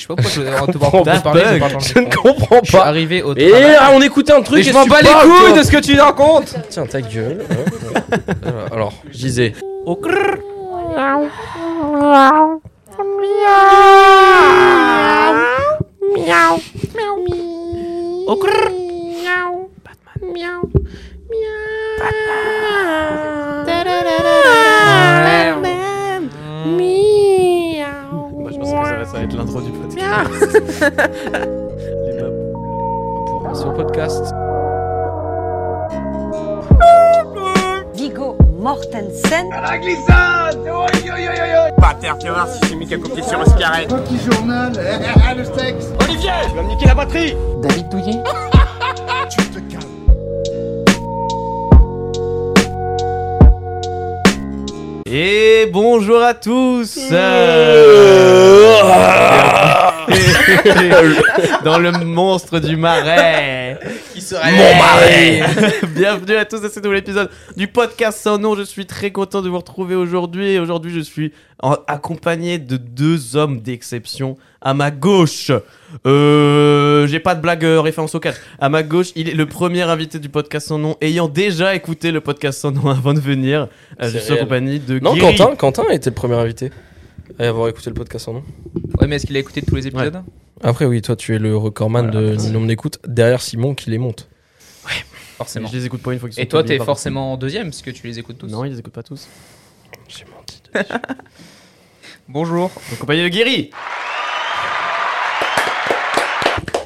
Je sais pas pourquoi je te comprends voir pas. parler, je ne comprends Je suis pas. arrivé au Et on écoutait un truc. Mais je et m'en tu bats les couilles de ce que tu racontes Tiens, ta gueule. Euh, Alors, je disais. Au crrr. Au crrr. Bah, je ça va, être l'intro du podcast. Les babous. Pour son podcast. Vigo Mortensen. Pas terre, tu vas voir si j'ai mis quelques pieds sur un carré. Petit journal, le sexe. Olivier, tu vas me niquer la batterie David Douillet Et bonjour à tous Dans le monstre du marais Qui se Mon marais Bienvenue à tous à ce nouvel épisode du podcast sans nom. Je suis très content de vous retrouver aujourd'hui. Et aujourd'hui, je suis en- accompagné de deux hommes d'exception. À ma gauche, euh, j'ai pas de blague euh, référence au catch. À ma gauche, il est le premier invité du podcast sans nom, ayant déjà écouté le podcast sans nom avant de venir. Euh, je C'est suis en réel. compagnie de Non, Guiri. Quentin, Quentin été le premier invité à avoir écouté le podcast en nom. Ouais, mais est-ce qu'il a écouté tous les épisodes? Après, oui, toi, tu es le recordman Voilà, de nombre d'écoutes derrière Simon qui les monte. Forcément. Je les écoute pas une fois qu'ils sont Et toi, t'es forcément en deuxième parce que tu les écoutes tous. Non, ils les écoutent pas tous. J'ai menti. Bonjour. En compagnie de Guiri.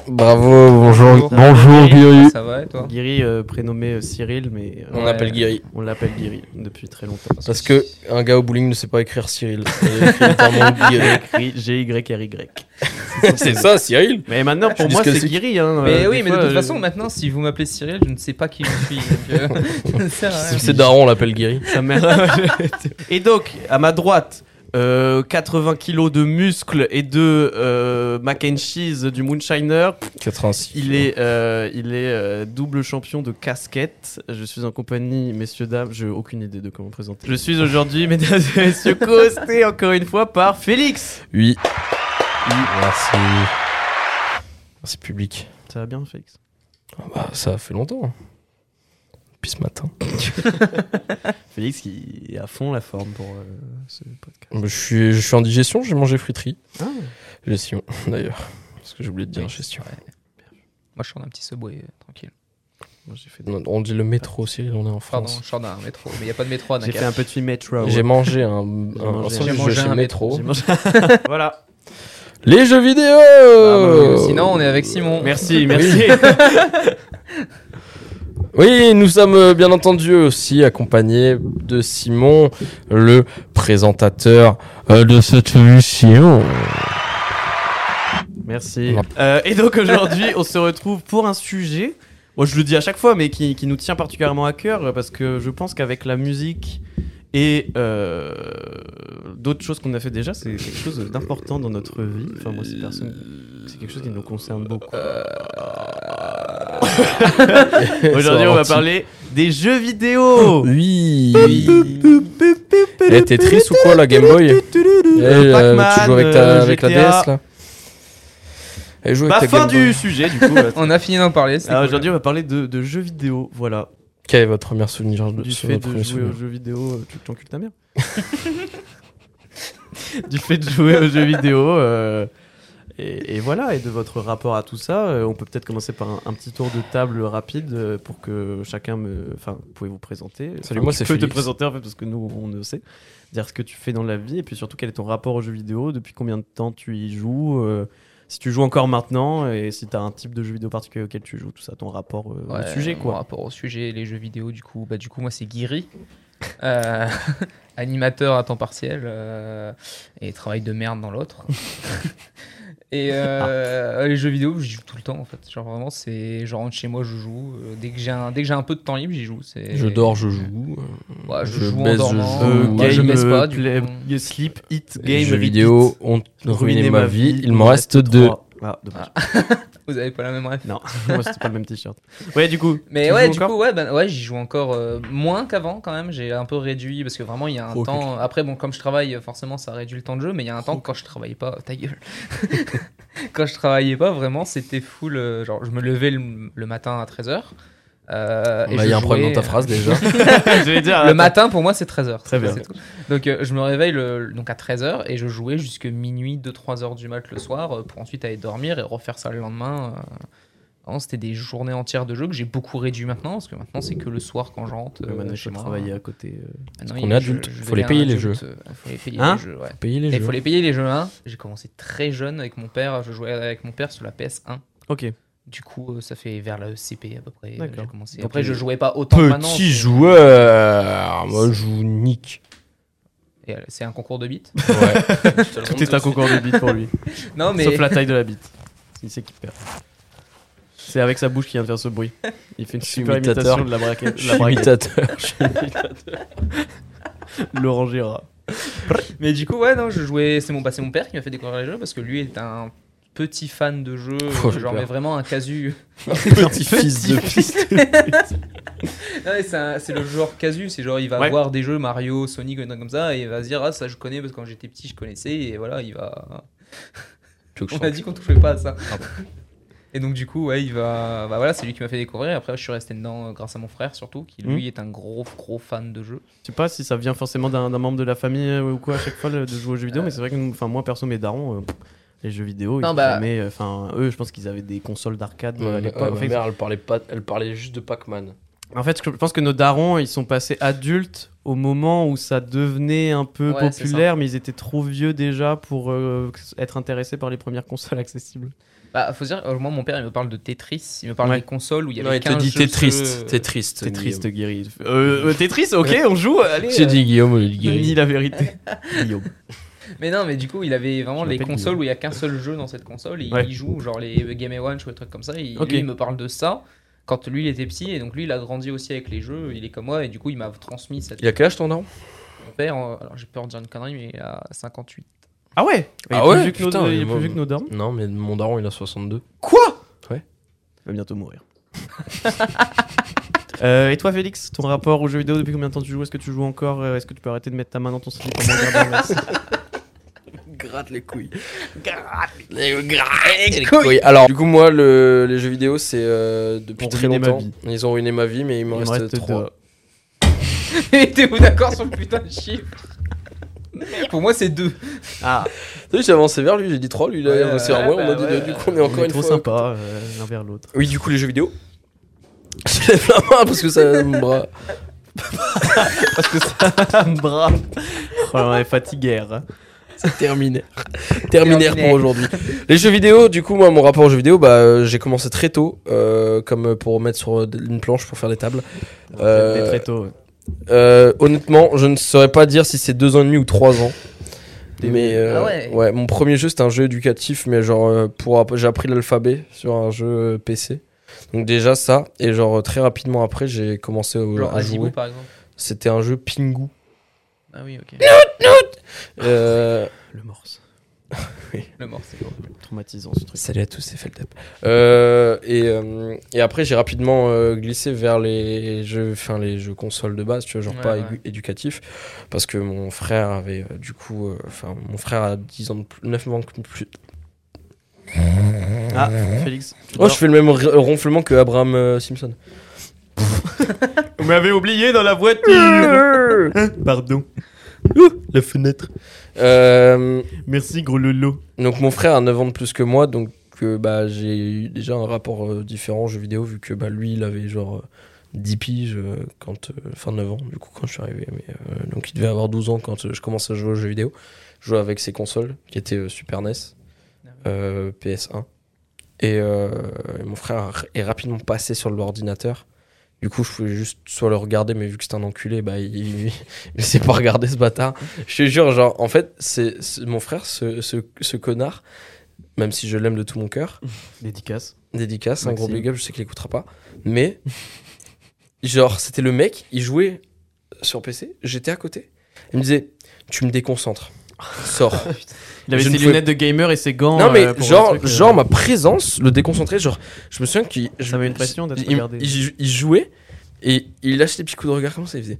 Bravo, bonjour. Bonjour, Guiri. Ça va et toi Guiri, euh, prénommé euh, Cyril, mais euh, On Ouais. l'appelle Guiri. on l'appelle Guiri depuis très longtemps. Parce que un gars au bowling ne sait pas écrire Cyril. Il écrit G-Y-R-Y. C'est ça, Cyril Mais maintenant, pour moi, c'est. Guiri. Hein, Mais euh, oui, mais de toute façon, maintenant, si vous m'appelez Cyril, je ne sais pas qui je suis. euh. C'est Daron, on l'appelle Guiri. Sa mère. et donc, à ma droite, euh, 80 kilos de muscles et de euh, mac and cheese du Moonshiner. 86. Il est, euh, il est euh, double champion de casquette. Je suis en compagnie, messieurs, dames. Je n'ai aucune idée de comment présenter. Je suis aujourd'hui, mesdames et messieurs, co-hosté encore une fois par Félix. Oui. Merci. Merci public. Ça va bien, Félix? Ah bah, ça fait longtemps. Depuis ce matin. Félix qui est à fond la forme pour euh, ce podcast. Bah, Je suis, je suis en digestion, j'ai mangé friterie. Ah. Gestion, d'ailleurs. Parce que j'ai oublié de dire Oui, gestion. ouais. Moi, je suis en un petit subway, euh, tranquille. Moi, fait, On dit le métro, Cyril, on est en Pardon, France. je sors d'un métro. Mais il n'y a pas de métro à j'ai fait un petit métro. J'ai mangé un, un, un un- J'ai mangé un métro. Mangé- voilà. Les jeux vidéo Ah, bah, Sinon, on est avec Simon. Merci, merci. Oui, nous sommes euh, bien entendu aussi accompagnés de Simon, le présentateur euh, de cette émission. Merci. Euh, et donc aujourd'hui, on se retrouve pour un sujet. Moi, je le dis à chaque fois, mais qui, qui nous tient particulièrement à cœur parce que je pense qu'avec la musique et euh, d'autres choses qu'on a fait déjà, c'est quelque chose d'important dans notre vie. Enfin, moi, c'est personne. C'est quelque chose qui nous concerne beaucoup. Aujourd'hui, on va parler des jeux vidéo. Oui. Eh, t'es triste ou quoi, la Game Boy? Euh, Pac-Man, Tu joues avec, ta, euh, avec la. DS là? Elle joue Bah, avec ta fin Game Boy. du sujet, du coup. On a fini d'en parler. cool. aujourd'hui, on va parler de, de jeux vidéo. Voilà. Quel est votre premier souvenir du sur fait votre de jouer souvenir? aux jeux vidéo, euh, tu t'encules ta mère. du fait de jouer aux jeux vidéo. euh, et, et voilà, et de votre rapport à tout ça, euh, on peut peut-être commencer par un, un petit tour de table rapide euh, pour que chacun me. Enfin, vous pouvez vous présenter. Salut, Enfin, moi, c'est peux te présenter en fait, parce que nous, on ne sait. Dire ce que tu fais dans la vie, et puis surtout quel est ton rapport aux jeux vidéo, depuis combien de temps tu y joues, euh, si tu joues encore maintenant, et si tu as un type de jeu vidéo particulier auquel tu joues, tout ça, ton rapport euh, Ouais, au sujet, Mon quoi. rapport au sujet, les jeux vidéo, du coup, bah, du coup moi, c'est Guiri. Euh, animateur à temps partiel et travail de merde dans l'autre. et euh, les jeux vidéo, j'y joue tout le temps en fait. Genre vraiment, c'est je rentre chez moi, je joue. Euh, dès que j'ai un, dès que j'ai un peu de temps libre, j'y joue. C'est Je dors, je joue. euh, Ouais, je, je joue en je dormant. joue. Euh, Moi, je game, baisse pas. Du play- coup. sleep, eat, Les game, jeux repeat. vidéo ont ruiné ma vie. Il m'en reste deux. Ah, dommage. Vous avez pas la même ref. Non, moi c'était pas le même t-shirt. Ouais, du coup. Mais ouais, du coup, ouais, ben, ouais j'y joue encore euh, moins qu'avant quand même. J'ai un peu réduit parce que vraiment, il y a un Ok. temps. Après, bon, comme je travaille, forcément, ça réduit le temps de jeu. Mais il y a un temps, quand je travaille pas, ta gueule. quand je travaillais pas, vraiment, c'était full. euh, genre, je me levais le, le matin à 13h. Euh, Bah, il y a un problème dans ta phrase déjà. Je vais dire. Le matin, pour moi, c'est 13h. Très bien. Donc, euh, je me réveille le, donc à 13h et je jouais jusque minuit, 2-3 heures du mat le soir euh, pour ensuite aller dormir et refaire ça le lendemain. euh. C'était des journées entières de jeu que j'ai beaucoup réduit maintenant parce que maintenant, c'est que le soir quand je rentre. Euh, chez moi. travailler à côté. euh. Maintenant, qu'on il- est adulte. je Faut les payer, les euh, faut les payer les jeux. Payer les il jeux. faut les payer les jeux. Hein. J'ai commencé très jeune avec mon père. Je jouais avec mon père sur la PS1. Ok. Du coup, euh, ça fait vers la CP à peu près. euh, D'accord. J'ai commencé. Après, je jouais pas autant. Petit c'est- joueur. Moi, je joue Nick. Euh, C'est un concours de bits. Ouais. Tout est un concours de bite pour lui. non, mais. Sauf la taille de la bite. Il sait qu'il perd. C'est avec sa bouche qu'il vient de faire ce bruit. Il fait une Je suis super imitateur. imitation de la braquette. Je La suis braquette. imitateur. Laurent Gérard. Mais du coup, ouais, non, je jouais. C'est mon, bah, c'est mon père qui m'a fait découvrir les jeux parce que lui est un petit fan de jeux. Oh, j'ai genre, mais vraiment un casu. Petit fils de mais c'est le joueur casu. C'est genre, il va Ouais. voir des jeux Mario, Sonic, ou des trucs comme ça et il va se dire, ah, ça je connais parce que quand j'étais petit, je connaissais. Et voilà, il va. On a dit qu'on touchait pas à ça. Et donc du coup, ouais, il va. Bah voilà, c'est lui qui m'a fait découvrir. Après, je suis resté dedans euh, grâce à mon frère surtout, qui lui Mhm. est un gros gros fan de jeux. Je sais pas si ça vient forcément d'un membre de la famille euh, ou quoi à chaque fois de jouer aux jeux vidéo, mais c'est vrai que enfin moi perso mes darons, euh, les jeux vidéo, ils Non, ont bah- jamais, euh, enfin eux je pense qu'ils avaient des consoles d'arcade euh, à l'époque. ma En fait, mère, elle parlait, pas, elle parlait juste de Pac-Man. En fait, je pense que nos darons, ils sont passés adultes au moment où ça devenait un peu Ouais, populaire, mais ils étaient trop vieux déjà pour euh, être intéressés par les premières consoles accessibles. Bah, faut dire, euh, moi, mon père, il me parle de Tetris. Il me parle Ouais. des consoles où il y avait Non, il te 15 dit jeux Guillaume. Guéry. Euh, euh, Tetris, ok, on joue, allez. J'ai euh, dit Guillaume, il dit Ni la vérité. Guillaume. Mais non, mais du coup, il avait vraiment les consoles où il y a qu'un seul jeu dans cette console. Et Ouais. il joue, genre les Game Watch ou des trucs comme ça. Et Ok. lui, il me parle de ça quand lui, il était petit. Et donc, lui, il a grandi aussi avec les jeux. Il est comme moi. Et du coup, il m'a transmis cette. Il a quel âge ton daron? Mon père, euh, alors j'ai peur de dire une connerie, mais il a 58. Ah ouais? Il est Ah plus ouais, vieux que nos- putain, Il est mais plus moi- vieux que nos darons Non, mais mon daron, il a 62. Quoi? Ouais. Il va bientôt mourir. Euh, et toi, Félix, ton rapport aux jeux vidéo, depuis combien de temps tu joues? Est-ce que tu joues encore? Euh, Est-ce que tu peux arrêter de mettre ta main dans ton slip en regardant. Gratte les couilles. Gratte les, gratte les couilles. Alors, du coup, moi, le- les jeux vidéo, c'est euh, depuis Ont très longtemps. vie. Ils ont ruiné ma vie, mais il me reste, reste 3. deux. Mettez-vous d'accord sur le putain de chiffre. Pour moi, c'est deux. Ah, Tu sais, j'ai avancé vers lui, j'ai dit 3, lui, il a avancé vers moi, on a bah dit ouais, du coup, on est encore une trop fois. sympa euh, l'un vers l'autre. Oui, du coup, les jeux vidéo. Je lève la main parce que ça me bras. Parce que ça me brave. Oh, on est fatigué. Hein. Terminé. Terminaire Terminé. pour aujourd'hui. Les jeux vidéo, du coup, moi, mon rapport aux jeux vidéo, bah, euh, j'ai commencé très tôt, euh, comme pour mettre sur euh, une planche pour faire des tables. Euh, très tôt. ouais. Honnêtement, je ne saurais pas dire si c'est deux ans et demi ou trois ans. Mais euh, Ah ouais. mon premier jeu c'était un jeu éducatif, mais genre pour j'ai appris l'alphabet sur un jeu PC. Donc déjà ça, et genre très rapidement après j'ai commencé Genre à jouer. par exemple. C'était un jeu Pingu. Ah oui, ok. Euh, Le morse. Le mort, c'est Traumatisant ce truc. Salut à tous, c'est Feltep. Euh, et, euh, et après, j'ai rapidement euh, glissé vers les jeux, enfin les jeux consoles de base, tu vois, genre Ouais, pas ouais. édu- éducatifs, parce que mon frère avait euh, du coup, euh, enfin mon frère a 10 ans de plus, 9 ans de plus. Ah, Félix. Oh, je fais le même ronflement que Abraham euh, Simpson. Vous m'avez oublié dans la voiture. Pardon. La fenêtre. Euh, Merci, gros lolo. donc mon frère a 9 ans de plus que moi, donc euh, bah, j'ai eu déjà un rapport euh, différent aux jeux vidéo, vu que bah, lui, il avait genre euh, 10 piges, quand, enfin 9 ans, du coup, quand je suis arrivé. Mais, donc il devait avoir 12 ans quand je commençais à jouer aux jeux vidéo. Je jouais avec ses consoles, qui étaient Super NES, euh, PS1. Et, et mon frère est rapidement passé sur l'ordinateur. Du coup, je pouvais juste soit le regarder, mais vu que c'est un enculé, bah, il, il sait pas regarder ce bâtard. Je te jure, genre, en fait, c'est mon frère, ce, ce, ce connard, même si je l'aime de tout mon cœur, Dédicace. dédicace, un gros big up, je sais qu'il écoutera pas, mais genre, c'était le mec, il jouait sur PC, j'étais à côté, il me disait, tu me déconcentres, sors. Il avait Je ses pouvais- lunettes de gamer et ses gants. non, mais euh, genre, euh, genre, ma présence le déconcentrait, genre, je me souviens qu'il. Ça met une pression d'être il, regardé. il- il jouait et il lâchait des petits coups de regard comme ça, il faisait.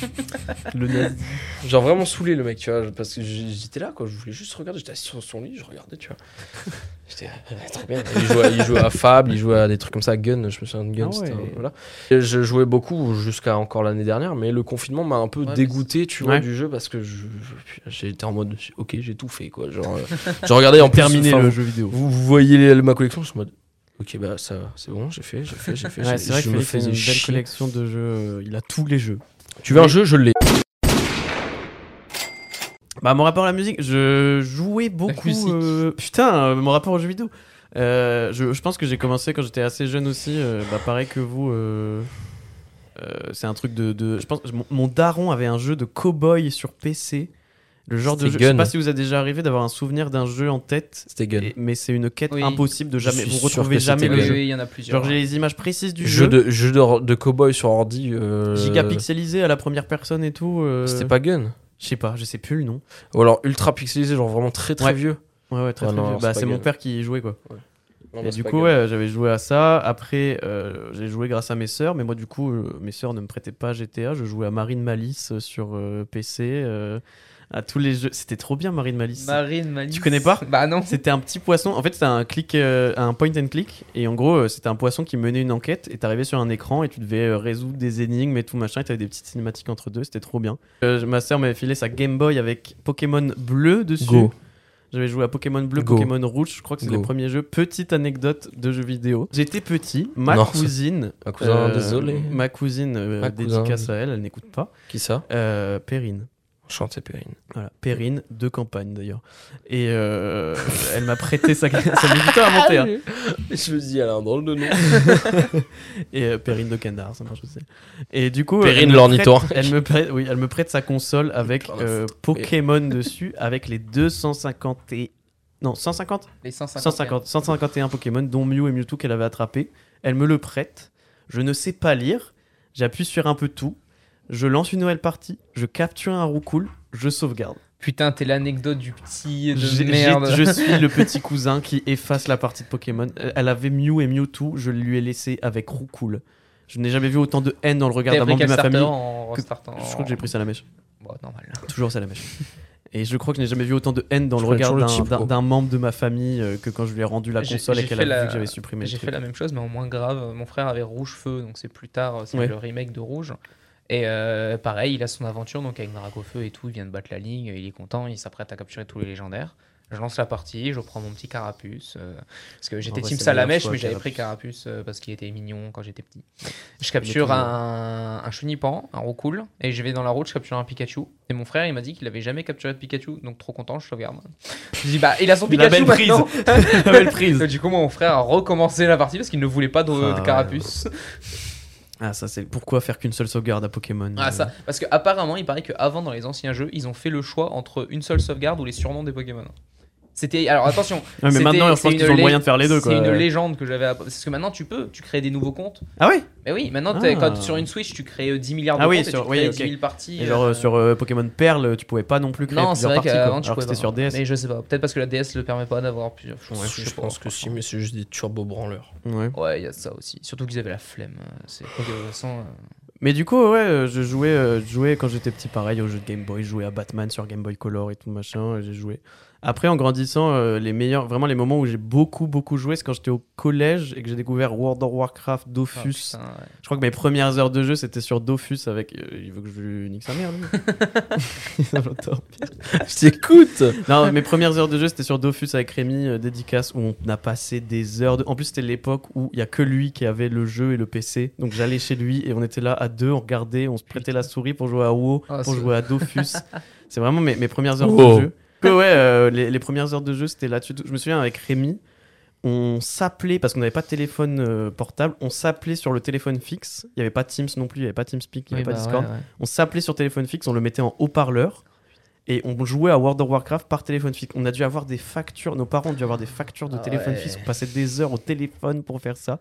Le nazi. Genre vraiment saoulé le mec, tu vois, parce que j'étais là quoi, je voulais juste regarder, j'étais assis sur son lit, je regardais, tu vois. J'étais euh, trop bien. Il jouait, il jouait à Fable, il jouait à des trucs comme ça, Gun, je me souviens de Gun, Ah un- ouais. voilà. Et je jouais beaucoup jusqu'à encore l'année dernière, mais le confinement m'a un peu Ouais, dégoûté, tu vois, Ouais. du jeu parce que été en mode, ok, j'ai tout fait quoi. Genre, euh, je regardais en enfin, le jeu vidéo. Vous, vous voyez les- ma collection, je suis en mode, ok, bah ça, c'est bon, j'ai fait, j'ai fait, j'ai fait. Ouais, j'ai- c'est vrai je que me a une belle chier. collection de jeux. euh, Il a tous les jeux. Tu veux un jeu, je l'ai. Bah, mon rapport à la musique, je jouais beaucoup. euh, Putain, euh, mon rapport aux jeux vidéo. Euh, je, je pense que j'ai commencé quand j'étais assez jeune aussi. euh, bah, pareil que vous. euh, euh, c'est un truc de, de- Je pense mon, mon daron avait un jeu de cowboy sur PC. Le genre de jeu. Je sais pas si vous a déjà arrivé d'avoir un souvenir d'un jeu en tête. C'était Gun. et- mais c'est une quête Oui. impossible de jamais. Vous retrouvez jamais le jeu. oui, il y en a plusieurs. Genre j'ai les images précises du Jeu jeu. de, jeu de, de cowboy sur ordi. euh, Giga pixelisé à la première personne et tout. euh, C'était pas Gun Je sais pas, je sais plus le nom. Ou alors ultra pixelisé, genre vraiment très très Ouais. vieux. Ouais, ouais, très, Ah très non, vieux. c'est Bah, c'est mon père qui y jouait quoi. Non, et du coup, ouais, j'avais joué à ça. Après, euh, j'ai joué grâce à mes sœurs, mais moi, du coup, euh, mes sœurs ne me prêtaient pas GTA. Je jouais à Marine Malice sur euh, PC, euh, à tous les jeux. C'était trop bien, Marine Malice. Marine, Malice. Tu connais pas? Bah non. C'était un petit poisson. En fait, c'était un click, euh, un point and click. Et en gros, euh, c'était un poisson qui menait une enquête. Et t'arrivais sur un écran et tu devais euh, résoudre des énigmes et tout machin. Et t'avais des petites cinématiques entre deux. C'était trop bien. Euh, ma sœur m'avait filé sa Game Boy avec Pokémon bleu dessus. Go. J'avais joué à Pokémon bleu, Go. Pokémon rouge. Je crois que c'est les premiers jeux. Petite anecdote de jeux vidéo. J'étais petit. Ma Non, cousine. Ma cousin, euh, désolé. Ma cousine, euh, Ma cousin. dédicace à elle. Elle n'écoute pas. Qui ça? Euh, Perrine. Enchanté, Périne. Voilà, Perrine de campagne d'ailleurs. Et euh, elle m'a prêté sa. du temps à monter. hein. Je me dis, elle a un drôle de nom. Et euh, Perrine de Kendar, ça marche aussi. Et du coup, Perrine elle me l'ornithorynque. prête- Elle me prête, oui, elle me prête sa console avec euh. Pokémon dessus, avec les 250 et non 150, Les 150. 150, 151 Pokémon, dont Mew et Mewtwo qu'elle avait attrapé. Elle me le prête. Je ne sais pas lire. J'appuie sur un peu tout. Je lance une nouvelle partie. Je capture un roucoule. Je sauvegarde. Putain, t'es l'anecdote du petit de merde. Je suis le petit cousin qui efface la partie de Pokémon. Euh, Elle avait Mew et Mewtwo. Je lui ai laissé avec roucoule. Je n'ai jamais vu autant de haine dans le regard d'un membre de ma famille. en que- Je crois que j'ai pris ça à la mèche. Bon, normal. Toujours ça à la mèche. Et je crois que je n'ai jamais vu autant de haine dans Je le regard d'un- membre de ma famille euh, que quand je lui ai rendu la console et qu'elle a la- vu que j'avais supprimé J'ai fait la même chose, mais en moins grave. Mon frère avait Rouge Feu, donc c'est plus tard, c'est Ouais. le remake de Rouge. Et euh, pareil, il a son aventure, donc avec Dragofeu et tout, il vient de battre la ligne, il est content, il s'apprête à capturer tous les légendaires. Je lance la partie, je prends mon petit carapuce. euh, parce que j'étais vrai, Team c'est Salamèche, meilleur choix, mais j'avais pris Carapuce euh, parce qu'il était mignon quand j'étais petit. Je capture un, un Chunipan, un Roucoule, et je vais dans la route, je capture un Pikachu. Et mon frère, il m'a dit qu'il avait jamais capturé de Pikachu, donc trop content, je sauvegarde. Je dis, bah, il a son La Pikachu belle prise. maintenant. La belle prise. Du coup, mon frère a recommencé la partie parce qu'il ne voulait pas de, Ah, de ouais. carapuce. Ah, ça, c'est pourquoi faire qu'une seule sauvegarde à Pokémon Ah, euh, ça. Parce que apparemment, il paraît qu'avant, dans les anciens jeux, ils ont fait le choix entre une seule sauvegarde ou les surnoms des Pokémon. C'était. Alors attention. Ouais, mais c'était- maintenant, je c'est pense une qu'ils ont le moyen de faire les deux. C'est une légende que j'avais. Parce que maintenant, tu peux, tu crées des nouveaux comptes. Ah oui Mais oui, maintenant, t'es- Ah. quand sur une Switch, tu crées euh, 10 milliards de Ah oui, comptes et sur- tu oui, crées ok. 10 000 parties. Et genre euh, euh, sur euh, Pokémon Perle, tu pouvais pas non plus créer Non, c'est plusieurs vrai parties. pouvais c'était sur. DS. Mais je sais pas. Peut-être parce que la DS le permet pas d'avoir plusieurs. Ouais, je, pense que si, mais c'est juste des turbo branleurs. Ouais. Ouais, il y a ça aussi. Surtout qu'ils avaient la flemme. euh, C'est euh, Mais du coup, ouais, euh, je jouais, euh, je jouais quand j'étais petit, pareil, aux jeux de Game Boy. Je jouais à Batman sur Game Boy Color et tout machin. J'ai joué. Après, en grandissant, euh, les meilleurs, vraiment les moments où j'ai beaucoup, beaucoup joué, c'est quand j'étais au collège et que j'ai découvert World of Warcraft, ah, Dofus. putain, ouais. je crois que mes premières heures de jeu, c'était sur Dofus avec. euh, il veut que je lui nique sa mère, lui. Je t'écoute Non, mes premières heures de jeu, c'était sur Dofus avec Rémi, euh, dédicace, où on a passé des heures. De... En plus, c'était l'époque où il y a que lui qui avait le jeu et le PC. Donc j'allais chez lui et on était là à deux, on regardait, on se prêtait la souris pour jouer à WoW, Ah, pour jouer à Dofus. c'est vraiment mes, mes premières heures Wow. de jeu. Que ouais, euh, les, les premières heures de jeu, c'était là-dessus. Je me souviens avec Rémi, on s'appelait, parce qu'on n'avait pas de téléphone euh, portable, on s'appelait sur le téléphone fixe. Il n'y avait pas Teams non plus, il n'y avait pas TeamSpeak, il n'y Oui, avait pas bah, Discord. ouais, ouais. On s'appelait sur téléphone fixe, on le mettait en haut-parleur et on jouait à World of Warcraft par téléphone fixe. On a dû avoir des factures, nos parents ont dû avoir des factures de Ah téléphone fixe. On passait des heures au téléphone pour faire ça.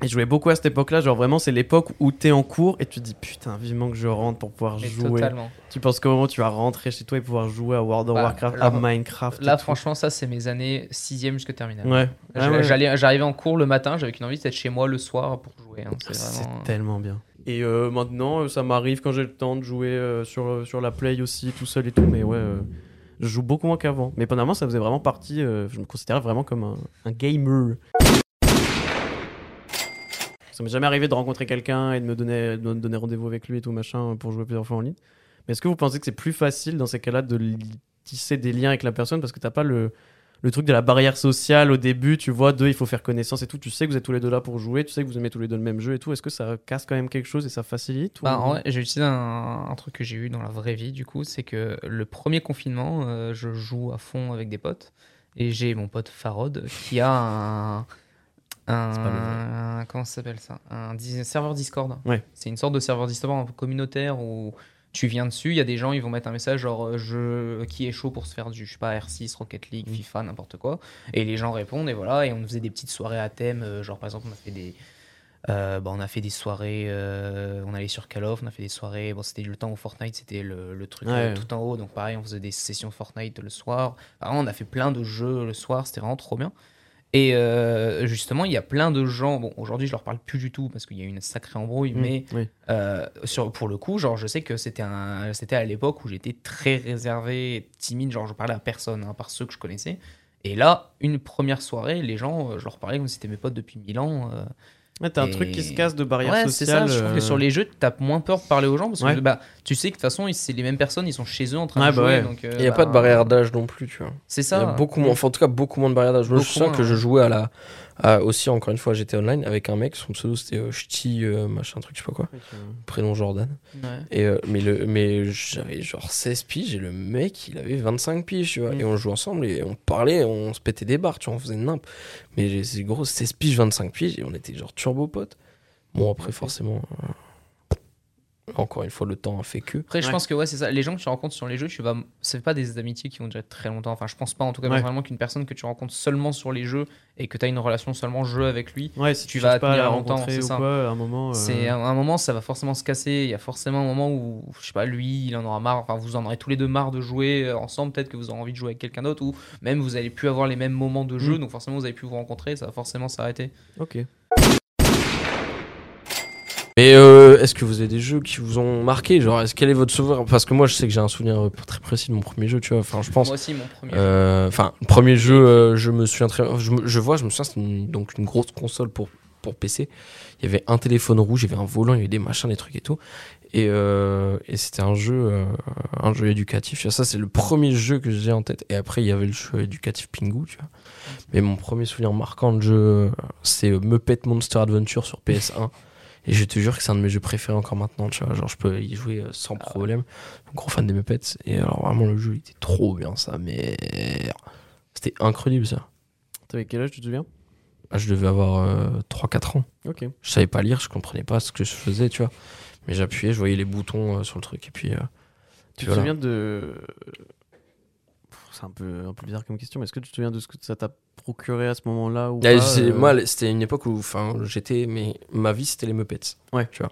Et je jouais beaucoup à cette époque-là, genre vraiment c'est l'époque où t'es en cours et tu te dis putain vivement que je rentre pour pouvoir jouer. totalement. Tu penses qu'au moment tu vas rentrer chez toi et pouvoir jouer à World of Bah, Warcraft, là- à Minecraft. Là, franchement, ça, c'est mes années 6ème jusqu'à terminale. Ouais. Ah J'allais- ouais. J'arrivais en cours le matin, j'avais qu'une envie d'être chez moi le soir pour jouer. hein. C'est vraiment. tellement bien. Et euh, maintenant, euh, ça m'arrive quand j'ai le temps de jouer euh, sur, euh, sur la Play aussi, tout seul et tout. Mais ouais, euh, je joue beaucoup moins qu'avant. Mais pendant un moment, ça faisait vraiment partie. euh, je me considérais vraiment comme un, un gamer. Ça m'est jamais arrivé de rencontrer quelqu'un et de me donner, donner rendez-vous avec lui et tout machin pour jouer plusieurs fois en ligne. Mais est-ce que vous pensez que c'est plus facile dans ces cas-là de tisser des liens avec la personne? Parce que t'as pas le, le truc de la barrière sociale au début, tu vois, deux, il faut faire connaissance et tout. Tu sais que vous êtes tous les deux là pour jouer, tu sais que vous aimez tous les deux le même jeu et tout. Est-ce que ça casse quand même quelque chose et ça facilite Bah, j'ai utilisé un, un truc que j'ai eu dans la vraie vie, du coup, c'est que le premier confinement, euh, je joue à fond avec des potes. Et j'ai mon pote Farod qui a un. Un- comment ça s'appelle ça? Un dis- serveur Discord. Ouais. C'est une sorte de serveur Discord un peu communautaire où tu viens dessus, il y a des gens, ils vont mettre un message genre euh, je, qui est chaud pour se faire du, je sais pas, R6, Rocket League, FIFA, n'importe quoi. Et les gens répondent et voilà, et on faisait des petites soirées à thème, euh, genre par exemple on a fait des, euh, bah, on a fait des soirées, euh, on allait sur Call of, on a fait des soirées, bon c'était le temps où Fortnite c'était le, le truc Ouais. euh, tout en haut, donc pareil on faisait des sessions Fortnite le soir, on a fait plein de jeux le soir, c'était vraiment trop bien. Et euh, justement il y a plein de gens, bon aujourd'hui je leur parle plus du tout parce qu'il y a eu une sacrée embrouille, Mm, mais oui. euh, sur, pour le coup, genre, je sais que c'était un, c'était à l'époque où j'étais très réservé, timide, genre je parlais à personne, hein, par ceux que je connaissais. Et là, une première soirée, les gens, euh, je leur parlais comme si c'était mes potes depuis mille ans. euh. Ouais, t'as un Et- truc qui se casse de barrière Ouais, c'est ça. sociale. Je trouve que euh, sur les jeux, t'as moins peur de parler aux gens parce que Ouais. bah, tu sais que de toute façon, c'est les mêmes personnes, ils sont chez eux en train Ouais, de bah jouer. ouais. donc, euh, Il n'y a bah, pas de barrière d'âge non plus, tu vois. C'est Il y ça. a beaucoup moins, enfin, en tout cas, beaucoup moins de barrière d'âge. Moi, je moins, que je ouais. jouais à la. À- aussi, encore une fois, j'étais online avec un mec, son pseudo c'était euh, Ch'ti, euh, machin, truc, je sais pas quoi. Prénom Jordan. Ouais. Et, euh, mais le, mais j'avais genre 16 piges et le mec, il avait 25 piges, tu vois. Mm. Et on jouait ensemble et on parlait, on se pétait des barres, tu vois, on faisait nimp. Mais c'est gros, 16 piges, 25 piges et on était genre turbo potes. Bon, après, forcément. Encore une fois, le temps a fait que. Après, je Ouais. pense que ouais, c'est ça. Les gens que tu rencontres sur les jeux, tu vas. C'est pas des amitiés qui vont durer très longtemps. Enfin, je pense pas en tout cas Ouais. personnellement qu'une personne que tu rencontres seulement sur les jeux et que tu as une relation seulement jeu avec lui, Ouais, si tu tu vas pas à la tenir longtemps, rencontrer c'est ou ça. quoi, à un moment. euh, c'est à un moment ça va forcément se casser. Il y a forcément un moment où je sais pas, lui, il en aura marre. Enfin, vous en aurez tous les deux marre de jouer euh, ensemble. Peut-être que vous aurez envie de jouer avec quelqu'un d'autre ou même vous allez plus avoir les mêmes moments de jeu. Mm. Donc forcément vous allez plus vous rencontrer. Ça va forcément s'arrêter. Ok. Mais euh, est-ce que vous avez des jeux qui vous ont marqué? Genre, est-ce quel est votre souvenir? Parce que moi, je sais que j'ai un souvenir euh, très précis de mon premier jeu, tu vois. Enfin, je pense. Moi aussi, mon premier. Euh, Enfin, premier jeu, euh, je me souviens très je, vois, je me souviens, c'était une- donc une grosse console pour, pour PC. Il y avait un téléphone rouge, il y avait un volant, il y avait des machins, des trucs et tout. Et, et c'était un jeu, un jeu éducatif. Tu vois, ça, c'est le premier jeu que j'ai en tête. Et après, il y avait le jeu éducatif Pingu, tu vois. Mais mon premier souvenir marquant de jeu, c'est Muppet Monster Adventure sur PS1. Et je te jure que c'est un de mes jeux préférés encore maintenant, tu vois. Genre, je peux y jouer euh, sans problème. Gros fan des Muppets. Et alors, vraiment, le jeu, il était trop bien, ça. Mais c'était incroyable, ça. T'avais quel âge, tu te souviens? Ah, Je devais avoir euh, 3-4 ans. Ok. Je savais pas lire, je comprenais pas ce que je faisais, tu vois. Mais j'appuyais, je voyais les boutons euh, sur le truc. Et puis, euh, Tu te souviens de. C'est un peu, un peu bizarre comme question, mais est-ce que tu te souviens de ce que ça t'a procuré à ce moment-là ou Ah, pas, euh, Moi, c'était une époque où enfin, j'étais. Mais ma vie, c'était les Muppets. Ouais. Tu vois.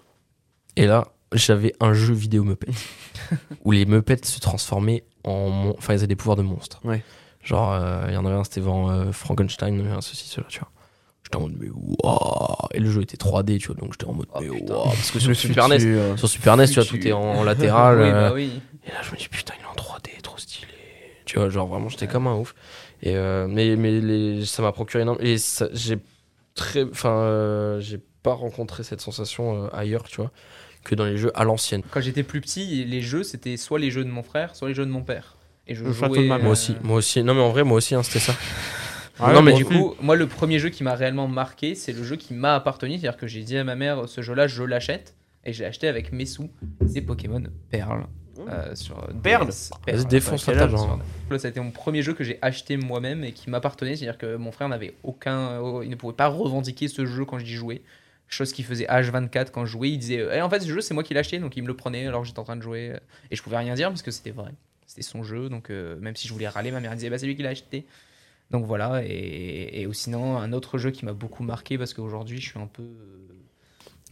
Et là, j'avais un jeu vidéo Muppets. où les Muppets se transformaient en. mon- Enfin, ils avaient des pouvoirs de monstres. Ouais. Genre, euh, il y en avait un, c'était vraiment euh, Frankenstein, il y en avait un, ceci, cela, tu vois. J'étais en mode, mais waouh! Et le jeu était 3D, tu vois, donc j'étais en mode, Oh, mais waouh! Parce que sur Super NES, Futur. sur Super NES, tu vois, tout est en latéral. oui, euh, bah oui. et là, je me dis, putain, il est en 3D, trop stylé. Tu vois, genre vraiment, j'étais comme un ouf. Et, euh, mais mais les, ça m'a procuré énormément. Et j'ai très. Enfin, euh, j'ai pas rencontré cette sensation euh, ailleurs, tu vois, que dans les jeux à l'ancienne. Quand j'étais plus petit, les jeux c'était soit les jeux de mon frère, soit les jeux de mon père. Et je jouais. de ma mère. Moi aussi, moi aussi. Non, mais en vrai, moi aussi, hein, c'était ça. Ah non, ouais, mais moi du coup, moi, le premier jeu qui m'a réellement marqué, c'est le jeu qui m'a appartenu. C'est-à-dire que j'ai dit à ma mère, ce jeu-là, je l'achète. Et je l'ai acheté avec mes sous. C'est Pokémon Perle. Euh, sur Perle DS. Vas-y, défonce âge, table. Ça a été mon premier jeu que j'ai acheté moi-même et qui m'appartenait. C'est-à-dire que mon frère n'avait aucun. euh, Il ne pouvait pas revendiquer ce jeu quand j'y jouais. Chose qu'il faisait H24 quand je jouais. Il disait Eh, En fait, ce jeu, c'est moi qui l'ai acheté. Donc il me le prenait alors que j'étais en train de jouer. Et je pouvais rien dire parce que c'était vrai. C'était son jeu. Donc euh, même si je voulais râler, ma mère disait Bah, c'est lui qui l'a acheté. Donc voilà. Et, et ou sinon, un autre jeu qui m'a beaucoup marqué parce qu'aujourd'hui, je suis un peu. euh,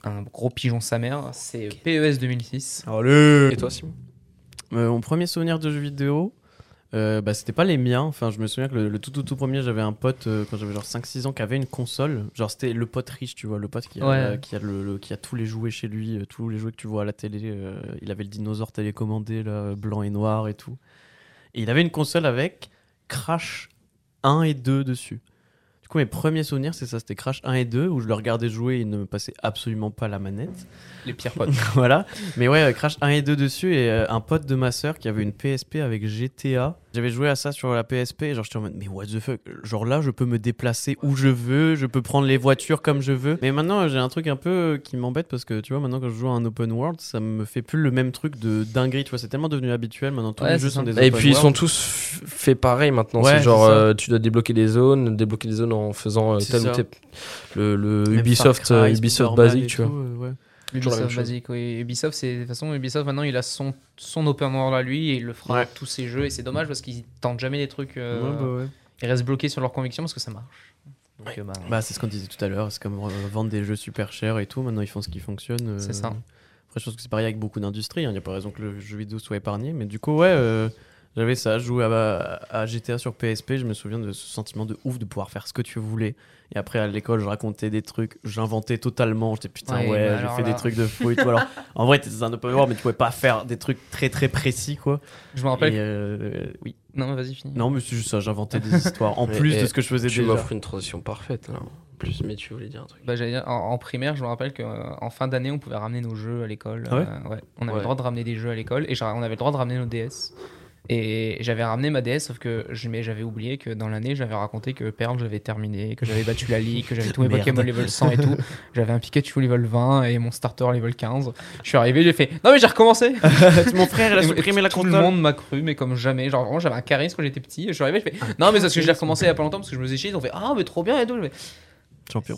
un gros pigeon sa mère, c'est PES 2006. Allez Et toi, Simon? Euh, Mon premier souvenir de jeu vidéo, Euh, bah, c'était pas les miens. Enfin, je me souviens que le, le tout, tout, tout premier, j'avais un pote euh, quand j'avais genre 5-6 ans qui avait une console. Genre, c'était le pote riche, tu vois, le pote qui a, Ouais. qui a, le, le- qui a tous les jouets chez lui, euh, tous les jouets que tu vois à la télé. euh, il avait le dinosaure télécommandé, là, blanc et noir et tout. Et il avait une console avec Crash 1 et 2 dessus. Du coup, mes premiers souvenirs, c'est ça, c'était Crash 1 et 2, où je le regardais jouer et il ne me passait absolument pas la manette. Les pires potes. voilà. Mais ouais, euh, Crash 1 et 2 dessus et euh, un pote de ma sœur qui avait une PSP avec GTA. J'avais joué à ça sur la PSP et genre j'étais en mode mais what the fuck? Genre là je peux me déplacer où je veux, je peux prendre les voitures comme je veux. Mais maintenant j'ai un truc un peu euh, qui m'embête parce que tu vois maintenant quand je joue à un open world ça me fait plus le même truc de dinguerie. Tu vois c'est tellement devenu habituel maintenant tous Ouais, les jeux sont des Et open puis ils sont tous faits pareil maintenant. Ouais, c'est genre euh, tu dois débloquer des zones, débloquer des zones en faisant euh, C'est tel ou ça. tel. Le, Ubisoft, Cry, euh, Ubisoft basique, tu vois. tout, euh, ouais. Toujours la même Ubisoft chose. basique, oui. Ubisoft, c'est de toute façon Ubisoft maintenant il a son son open world à lui et il le fera Ouais. avec tous ses jeux et c'est dommage parce qu'ils tentent jamais des trucs. euh, Ouais, bah ouais. Ils restent bloqués sur leurs convictions parce que ça marche. Donc, euh, bah, Bah, c'est ce qu'on disait tout à l'heure, c'est comme euh, vendre des jeux super chers et tout. Maintenant, ils font ce qui fonctionne. euh. C'est ça. Après, je pense que c'est pareil avec beaucoup d'industries. Il n'y a pas raison que le jeu vidéo soit épargné. Mais du coup, ouais, euh, j'avais ça. Je jouais à, à GTA sur PSP. Je me souviens de ce sentiment de ouf de pouvoir faire ce que tu voulais. Et après, à l'école, je racontais des trucs. J'inventais totalement. J'étais putain, Ouais, ouais, bah j'ai alors fait là. des trucs de fou et tout. Alors, en vrai, t'étais dans un open world, mais tu pouvais pas faire des trucs très très précis, quoi. je me rappelle. Et, euh, oui. Non, mais vas-y, finis. Non, mais c'est juste ça. J'inventais des histoires en Mais- plus de ce que je faisais Tu déjà. m'offres une transition parfaite là. En plus, mais tu voulais dire un truc. Bah, j'allais dire, en, en primaire, je me rappelle qu'en fin d'année, on pouvait ramener nos jeux à l'école. Ah ouais Euh, On avait Ouais. le droit de ramener des jeux à l'école et genre, on avait le droit de ramener nos DS. Et j'avais ramené ma DS, sauf que je- mais j'avais oublié que dans l'année, j'avais raconté que Perle, j'avais terminé, que j'avais battu la ligue, que j'avais tous mes. Pokémon level 100 et tout. J'avais un Pikachu level 20 et mon starter level 15. Je suis arrivé, j'ai fait Non, mais j'ai recommencé Mon frère, il a supprimé la tout console. le monde m'a cru, mais comme jamais. Genre, vraiment, j'avais un charisme quand j'étais petit. Je suis arrivé, je fais Non, mais c'est parce que je l'ai recommencé il y a pas longtemps parce que je me faisais chier. Ils ont fait Ah, mais trop bien et tout. Champion.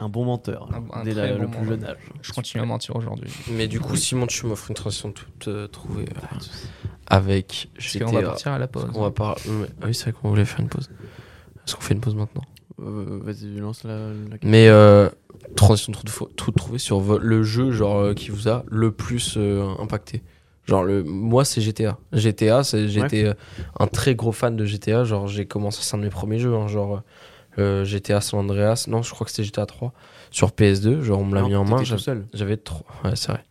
Un bon menteur. Un- un dès la- bon le plus jeune âge. Je continue à mentir aujourd'hui. Mais du coup, Simon, tu m'offres une transition toute euh, trouvée avec Parce GTA. qu'on va partir à la pause. On va par... Ah oui, c'est vrai qu'on voulait faire une pause. Est-ce qu'on fait une pause maintenant? Euh, Vas-y, lance la, la Mais euh, transition toute, fo- toute trouvée sur le jeu genre euh, qui vous a le plus euh, impacté. Genre le moi c'est GTA. GTA, c'est j'étais euh, un très gros fan de GTA, genre j'ai commencé c'est un de mes premiers jeux hein, genre euh, GTA San Andreas, non, je crois que c'était GTA 3 sur PS2, genre on me l'a mis en main, tout j'avais trop Ouais, c'est vrai.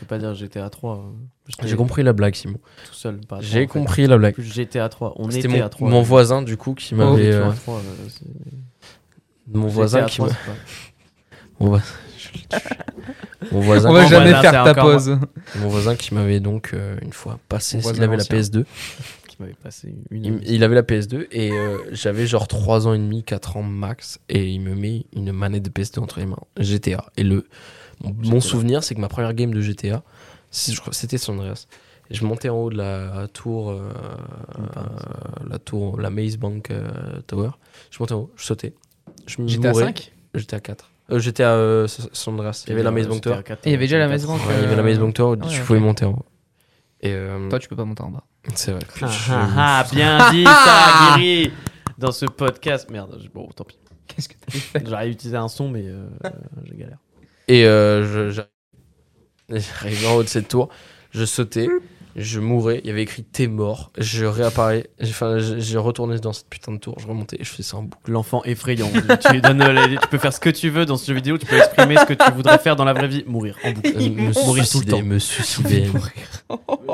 Je peux pas dire GTA 3. euh, j'étais J'ai compris la blague Simon. Tout seul. J'ai fait. compris la blague. Plus GTA 3. On était mon, à 3. mon voisin du coup qui m'avait euh, euh, mon voisin GTA qui 3, m'a c'est pas- mon, voisin- mon voisin On va jamais faire ta pause. mon voisin qui m'avait donc euh, une fois passé Mon il avait la ancien. PS2 qui m'avait passé une. Il, il avait la PS2 et euh, j'avais genre 3 ans et demi, 4 ans max et il me met une manette de PS2 entre les mains. GTA. Et le mon, GTA. souvenir c'est que ma première game de GTA, c'était San Andreas. Et je montais en haut de la tour, euh, euh, la tour, la Maze Bank euh, Tower. Je montais en haut, je sautais. Je à mourais. 5 J'étais à 4. Euh, j'étais à euh, San Andreas. Il y avait la Maze Bank Tower. GTA 4, Et il y avait déjà la GTA Maze Bank, Ouais, il y avait la Maze Bank Tower où Ah ouais, tu ok. pouvais monter en haut. Et euh, Toi, tu peux pas monter en bas. c'est vrai. Ah, ah, ah, bien dit ça, Guiri Dans ce podcast. Merde, je- bon, tant pis. Qu'est-ce que t'as fait? J'aurais utilisé un son, mais j'ai galère. Et euh, j'arrive en haut de cette tour, je sautais, je mourais, il y avait écrit t'es mort, je réapparais, j'ai- enfin, j'ai j'ai retourné dans cette putain de tour, je remontais et je faisais ça en boucle. L'enfant effrayant. tu, donnes, euh, peux faire ce que tu veux dans ce jeu vidéo, tu peux exprimer ce que tu voudrais faire dans la vraie vie, mourir en boucle. Euh, me Mourir tout le temps. me suicider.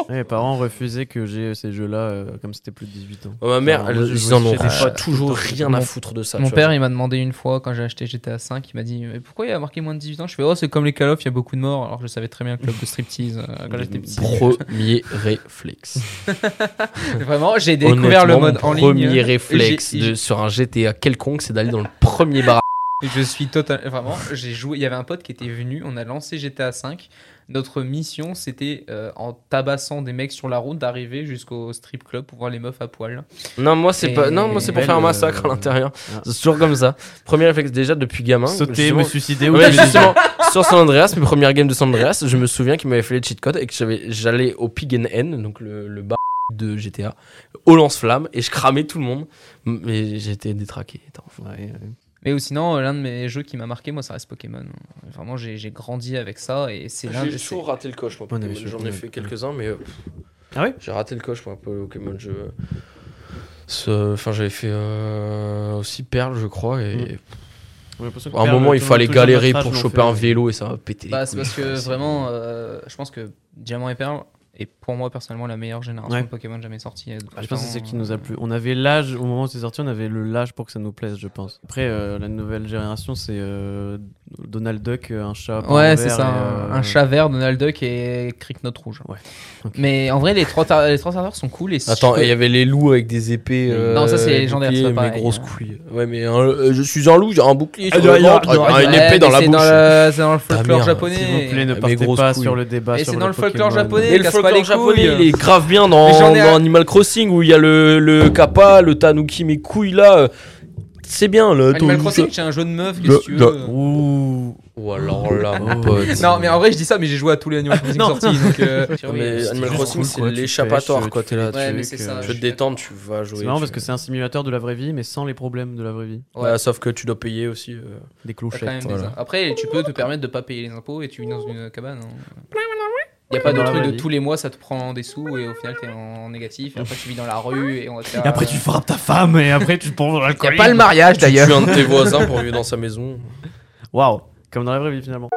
Ouais, mes parents refusaient que j'ai ces jeux-là euh, comme c'était plus de 18 ans. Oh, ma mère, Enfin, ils en ont toujours le rien à foutre de ça. Mon père, vois. il m'a demandé une fois quand j'ai acheté GTA 5, il m'a dit Mais pourquoi il y a marqué moins de 18 ans? Je fais Oh, c'est comme les Call of, il y a beaucoup de morts. Alors je savais très bien le club de striptease euh, quand j'étais petit. Premier réflexe. Vraiment, j'ai découvert le mode mon en ligne. Premier réflexe de- sur un GTA quelconque, c'est d'aller dans le premier bar. Je suis total. Vraiment, j'ai joué. Il y avait un pote qui était venu. On a lancé GTA 5. Notre mission, c'était euh, en tabassant des mecs sur la route d'arriver jusqu'au strip club pour voir les meufs à poil. Non, moi c'est pas. Non, moi c'est pour faire un massacre à euh, l'intérieur. ah. C'est toujours comme ça. Premier réflexe déjà depuis gamin. Sauter, justement- me suicider ou Ouais, justement, sur San Andreas, mes premières games de San Andreas, je me souviens qu'il m'avait fait les cheat codes et que j'avais, j'allais au Pig and Hen, donc le, le bar de GTA, au lance-flamme et je cramais tout le monde. Mais j'étais détraqué. Ouais, ouais. Mais ou sinon, euh, l'un de mes jeux qui m'a marqué, moi, ça reste Pokémon. Vraiment, j'ai j'ai grandi avec ça et c'est l'un J'ai toujours raté le coche, moi. J'en ai fait quelques-uns, mais euh, Ah oui j'ai raté le coche pour un peu Pokémon. Je... Ce- Enfin, j'avais fait euh, aussi Perle, je crois. Et Mm. À un moment, il fallait galérer pour choper fait, un vélo et ça va péter. Bah, c'est parce que vraiment, euh, je pense que Diamant et Perle est pour moi personnellement la meilleure génération Ouais. de Pokémon jamais sortie. euh, Ah, je pense que c'est celle temps. qui nous a plu. On avait l'âge, au moment où c'est sorti, on avait le l'âge pour que ça nous plaise, je pense. Après, euh, la nouvelle génération, c'est euh, Donald Duck, un chat. Ouais, c'est vert ça. et, un- euh, Un chat vert, Donald Duck et Cricknote rouge. Ouais. Mais en vrai, les trois, les trois serveurs sont cool. Et si Attends, peux- il y avait les loups avec des épées. euh, Non, ça, c'est légendaire, boucliers, c'est pas mais grosses couilles. Ouais, mais un- euh, je suis un loup, j'ai un bouclier. Ah, sur le ventre, ah, une Ouais, épée dans la bouche. C'est dans le folklore merde, japonais. S'il vous plaît, ne Mes partez grosses pas couilles. sur le débat c'est dans le folklore japonais. Le les japonais, il est grave bien dans, ai Animal Crossing où il y a le, le kappa, le tanuki, mes couilles là. C'est bien là. Animal Crossing, c'est un jeu de meuf, Le- qu'est-ce que tu le- veux Ouh. Ou alors là, mon pote. Non, mais en vrai, je dis ça, mais j'ai joué à tous les Animal Crossing Non. sortis. Donc, euh, Mais C'est Animal Crossing, c'est tu l'échappatoire quoi. tu T'es là, Ouais, c'est ça, euh, tu je veux te détendre, tu vas jouer. C'est marrant tu- parce que c'est un simulateur de la vraie vie, mais sans les problèmes de la vraie vie. Ouais. Ouais, sauf que tu dois payer aussi. euh. Des clochettes. des-. Après, tu peux te permettre de pas payer les impôts et tu vis dans une cabane. Il n'y a pas de la truc de tous les mois, ça te prend des sous et au final t'es en négatif. Et après, tu vis dans la rue et on va te faire. Et après, tu frappes ta femme et après, tu te prends dans Il n'y l'alcool. a pas le mariage Tu d'ailleurs. tues un de tes voisins pour vivre dans sa maison. Waouh. Comme dans la vraie vie, finalement.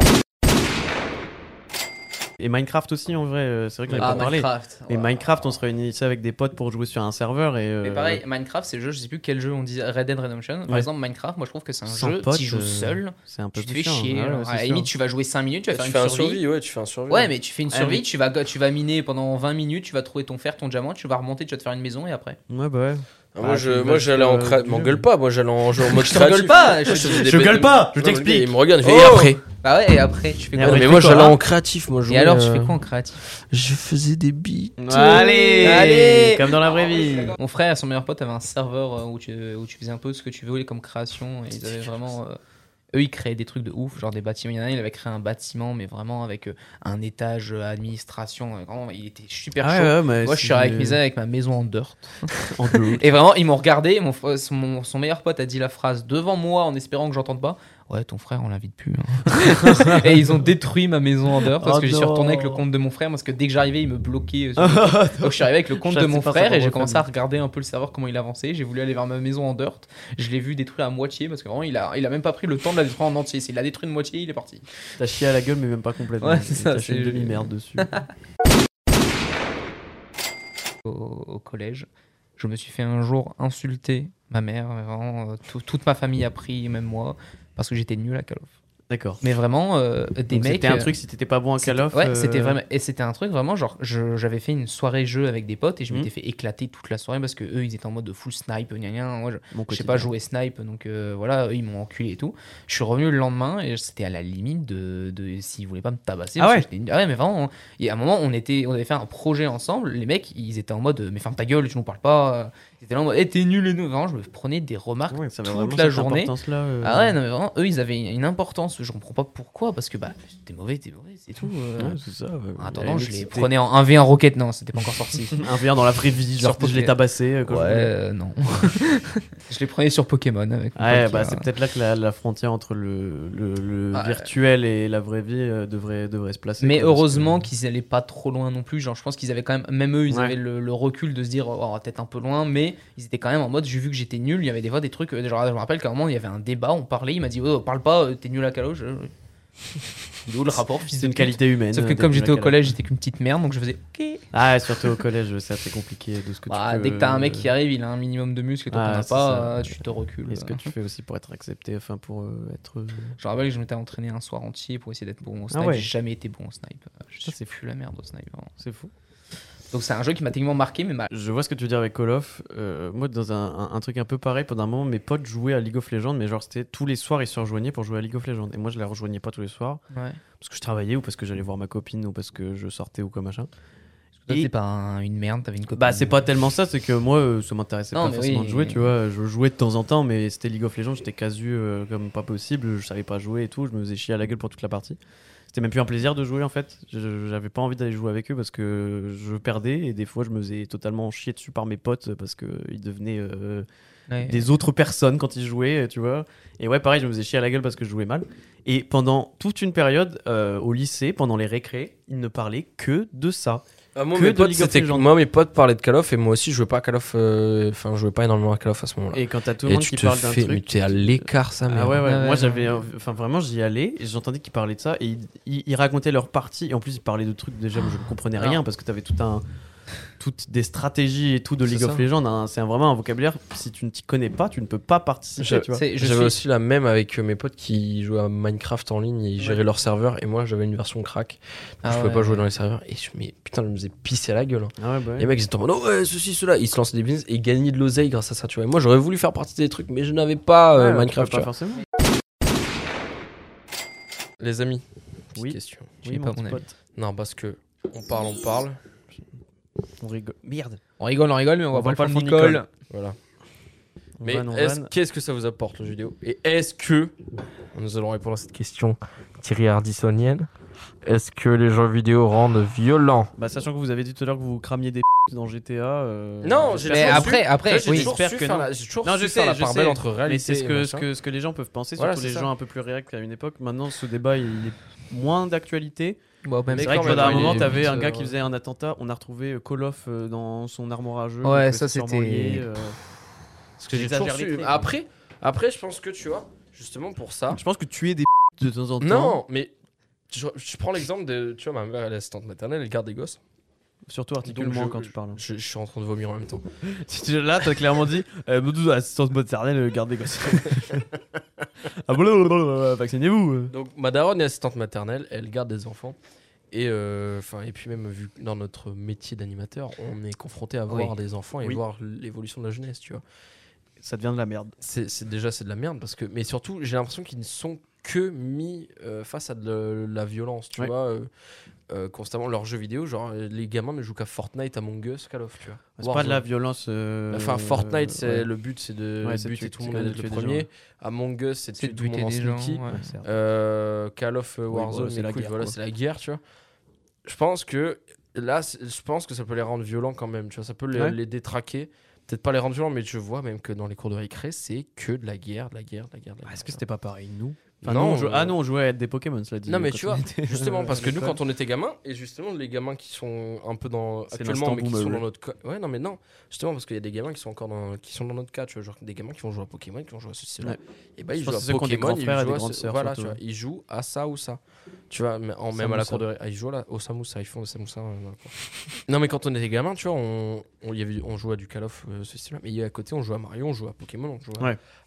Et Minecraft aussi, en vrai, euh, c'est vrai qu'on Ah, pas parlé. Minecraft. Mais ouais. Minecraft, on se réunissait avec des potes pour jouer sur un serveur et. euh, Mais pareil, Minecraft, c'est le jeu, je sais plus quel jeu on dit, Red Dead Redemption. Par Ouais. exemple, Minecraft, moi je trouve que c'est un Sans jeu, potes, tu joues euh, seul, C'est un peu tu te fais chiant, chier. ouais, à la limite, tu vas jouer 5 minutes, tu vas faire une un survie. survie, ouais, tu fais un survie. Ouais, mais tu fais une Ah, survie, mais- tu, vas, tu vas miner pendant 20 minutes, tu vas trouver ton fer, ton diamant, tu vas remonter, tu vas te faire une maison et après. Ouais, bah ouais. Ah, moi, Ah, je, moi j'allais en du M'engueule pas, moi j'allais en jeu en mode Je créatif. pas, je Je gueule pas, je t'explique. Il me regarde, il fait Oh et après. Bah ouais, et après, tu fais quoi mais moi j'allais en créatif, moi je Et alors, tu euh, fais quoi en créatif? Je faisais des beats. Allez Allez Comme dans la vraie vie. Mon frère et son meilleur pote avaient un serveur euh, où tu, où tu faisais un peu ce que tu voulais comme création. Et ils avaient vraiment. Eux, ils créaient des trucs de ouf, genre des bâtiments. Il y en a un, il avait créé un bâtiment, mais vraiment avec euh, un étage euh, administration. euh, Vraiment, il était super Ah chaud. ouais, ouais, mais Moi, je suis avec mes avec ma maison en dirt. En. Et vraiment, ils m'ont regardé. Mon, fr- son, mon- son meilleur pote a dit la phrase devant moi en espérant que j'entende pas. Ouais, ton frère, on l'invite plus. hein. et ils ont détruit ma maison en dirt parce Oh que j'y suis retourné avec le compte de mon frère parce que dès que j'arrivais, il me bloquait. euh, sur le- Donc je suis arrivé avec le compte de mon frère et j'ai commencé à regarder un peu le serveur comment il avançait. J'ai voulu aller vers ma maison en dirt. Je l'ai vu détruire à moitié parce que vraiment il a, il a même pas pris le temps de la détruire en entier. Il l'a détruit de moitié, il est parti. T'as chié à la gueule, mais même pas complètement. Ouais, T'as chié une demi-merde dessus. Au, au collège, je me suis fait un jour insulter ma mère. Vraiment, euh, tout- toute ma famille a pris, même moi, parce que j'étais nul à Call of. D'accord. Mais vraiment, euh, des Donc mecs. C'était un euh, truc, si t'étais pas bon à Call of. Ouais, euh, c'était vraiment et c'était un truc vraiment genre j'avais fait une soirée jeu avec des potes et je Mhm. m'étais fait éclater toute la soirée parce que eux ils étaient en mode de full snipe gna gna. Moi je, je sais pas jouer snipe donc euh, voilà eux, ils m'ont enculé et tout. Je suis revenu le lendemain et c'était à la limite de, de s'ils voulaient pas me tabasser. Ah ouais? ah ouais mais vraiment il y a un moment on était on avait fait un projet ensemble les mecs ils étaient en mode mais ferme ta gueule tu nous parles pas. Ils étaient là en mode eh, t'es nul et nous vraiment je me prenais des remarques Ouais, ça toute la journée. euh, Ah ouais non mais vraiment eux ils avaient une importance je comprends pas pourquoi parce que bah t'es mauvais t'es mauvais c'est tout. euh. ouais, c'est ça. ouais. En attendant, je les prenais en 1v1 Rocket. Non, c'était pas encore sorti. Un verre dans la vraie vie, Sur genre je l'ai Poké- tabassé. euh, quand je ouais, voulais. euh, non. je les prenais sur Pokémon avec mon Ouais, pote bah qui c'est peut-être là que la, la frontière entre le, le, le Ouais. virtuel et la vraie vie euh, devrait, devrait se placer. Mais quoi, parce heureusement qu'ils allaient pas trop loin non plus. Genre, je pense qu'ils avaient quand même, même eux, ils Ouais. avaient le, le recul de se dire, oh, peut-être un peu loin, mais ils étaient quand même en mode, j'ai vu que j'étais nul. Il y avait des fois des trucs, euh, genre, je me rappelle qu'à un moment, il y avait un débat, on parlait, il m'a dit, oh, parle pas, euh, t'es nul à Calo. Je... Il est où le rapport c'est une qualité humaine. Sauf que euh, comme j'étais au collège, j'étais qu'une petite merde, donc je faisais, ok. Ah, surtout au collège, c'est assez compliqué de ce que Bah, tu peux, dès que t'as un mec euh, qui arrive, il a un minimum de muscles et toi Ah, t'en as pas, ça. euh, tu te recules. Et ce que tu fais aussi pour être accepté, enfin pour euh, être. euh, Je me rappelle que je m'étais entraîné un soir entier pour essayer d'être bon au snipe. Ah ouais. J'ai jamais été bon au snipe. Je Ça, suis c'est plus la merde au snipe. C'est fou. Donc c'est un jeu qui m'a techniquement marqué, mais ma- Je vois ce que tu veux dire avec Call of. Euh, moi, dans un, un- un truc un peu pareil, pendant un moment, mes potes jouaient à League of Legends, mais genre, c'était tous les soirs, ils se rejoignaient pour jouer à League of Legends. Et moi, je les rejoignais pas tous les soirs, ouais. parce que je travaillais, ou parce que j'allais voir ma copine, ou parce que je sortais, ou comme machin. Et- t'es pas un- une merde, t'avais une copine. Bah, c'est pas tellement ça, c'est que moi, euh, ça m'intéressait pas forcément oui. de jouer, tu vois. Je jouais de temps en temps, mais c'était League of Legends, j'étais casu euh, comme pas possible, je savais pas jouer et tout, je me faisais chier à la gueule pour toute la partie. C'était même plus un plaisir de jouer en fait. J'avais pas envie d'aller jouer avec eux parce que je perdais et des fois je me faisais totalement chier dessus par mes potes parce qu'ils devenaient euh, Ouais. des autres personnes quand ils jouaient, tu vois. Et ouais, pareil, je me faisais chier à la gueule parce que je jouais mal. Et pendant toute une période euh, au lycée, pendant les récrés, ils ne parlaient que de ça. Ah, moi, que mes de potes, League of c'était Legends. moi mes potes parlaient de Call of et moi aussi je jouais pas à Call of euh, enfin je jouais pas énormément à Call of à ce moment-là. Et quand t'as tout le monde tu qui te parle d'un mais truc. t'es à l'écart ça Ah merde. ouais, ouais. Ouais, moi ouais. j'avais. euh, Enfin, vraiment, j'y allais et j'entendais qu'ils parlaient de ça et ils, ils- ils racontaient leur partie. Et en plus, ils parlaient de trucs déjà où je ne comprenais rien parce que t'avais tout un. Toutes des stratégies et tout de League of. Legends. hein. C'est vraiment un vocabulaire. Si tu ne t'y connais pas, tu ne peux pas participer. J'avais suis- aussi la même avec euh, mes potes qui jouaient à Minecraft en ligne et ils géraient leur serveur et moi j'avais une version crack. Ah je pouvais ouais. pas jouer dans les serveurs et je mais putain je me faisais pisser à la gueule. hein. Ah ouais, bah ouais. Les mecs ils étaient en mode oh ouais ceci cela ils se lançaient des business et gagnaient de l'oseille grâce à ça tu vois. Et moi j'aurais voulu faire partie des trucs mais je n'avais pas euh, Ouais, Minecraft. pas forcément. Les amis, petite Oui. question. Oui, pas mon ami. Non parce que on parle on parle. On rigole. Merde. On rigole, on rigole, mais on, On va va pas pas le Nicole. Voilà. Mais qu'est-ce que ça vous apporte le jeu vidéo? Et est-ce que, nous allons répondre à cette question Thierry Ardissonienne, est-ce que les jeux vidéo rendent violents? Bah, sachant que vous avez dit tout à l'heure que vous cramiez des dans GTA. euh, Non, j'ai Mais après, après, j'ai oui. toujours j'espère su que non. la- toujours Non, su je sais, la je part sais. entre réalité Mais c'est ce que, ce, que, ce que les gens peuvent penser, Voilà, surtout c'est les ça. gens un peu plus réactifs à une époque. Maintenant, ce débat, il est moins d'actualité. Bon, même C'est vrai que pendant un moment, t'avais un euh, gars qui faisait un attentat. On a retrouvé euh, Call of euh, dans son armoire à jeu. Ouais, ça, euh, c'était- euh. Parce que j'ai toujours su. traits, Après, après, je pense que tu vois, justement pour ça. Je pense que tuer des de temps en temps. Non, mais je, je prends l'exemple de, tu vois, ma mère elle est assistante maternelle, elle garde des gosses. Surtout je- quand tu parles. Je, je suis en train de vomir en même temps. Là, t'as clairement dit euh, Moudou, assistance maternelle, euh, garde des gosses. ah, blablabla, vaccinez-vous. Donc ma daronne est assistante maternelle, elle garde des enfants. Et, euh, enfin et puis même vu que dans notre métier d'animateur, on est confronté à voir Oui. des enfants et Oui. voir l'évolution de la jeunesse, tu vois. Ça devient de la merde. C'est c'est- déjà c'est de la merde parce que mais surtout j'ai l'impression qu'ils ne sont que mis euh, face à de la violence, tu Ouais. vois. euh, euh, constamment leurs jeux vidéo, genre euh, les gamins ne jouent qu'à Fortnite, Among Us, Call of, tu vois. C'est pas de la violence. euh, Enfin, Fortnite, c'est ouais. le but, c'est de Ouais, de tout le monde le premier. Among Us, c'est de buter des gens. ouais. Euh, Call of Oui, Warzone, c'est la voilà, la guerre, tu vois. Je pense que là, je pense que ça peut les rendre violents quand même, tu vois. Ça peut les, détraquer. Peut-être pas les rendre violents, mais je vois même que dans les cours de récré, c'est que de la guerre, de la guerre, de la guerre. Ah, Est-ce que c'était pas pareil, nous? Enfin, Non, nous, on jouait- euh, Ah non, on jouait à être des Pokémon, cela dit. Non, mais tu vois, était- Justement, parce que nous, quand on était gamins, et justement, les gamins qui sont un peu dans. Actuellement, mais qui sont dans notre. cas- Ouais, non, mais non. Justement, parce qu'il y a des gamins qui sont encore dans, qui sont dans notre cas, tu vois. Genre des gamins qui vont jouer à Pokémon, qui vont jouer à ceci. Ouais. Et bah, ils jouent à Pokémon, ils jouent à ce- sœurs, Voilà, surtout, tu vois. ouais. Ils jouent à ça ou ça. Tu vois, mais en, même à la cour de. ré- ah, ils jouent là, au Samoussa, ils font des Samoussa. euh, non, mais quand on était gamin, tu vois, on, on, y avait, on jouait à du Call of, euh, ce style-là. Mais il y a à côté, on jouait à Mario, on jouait à Pokémon, on jouait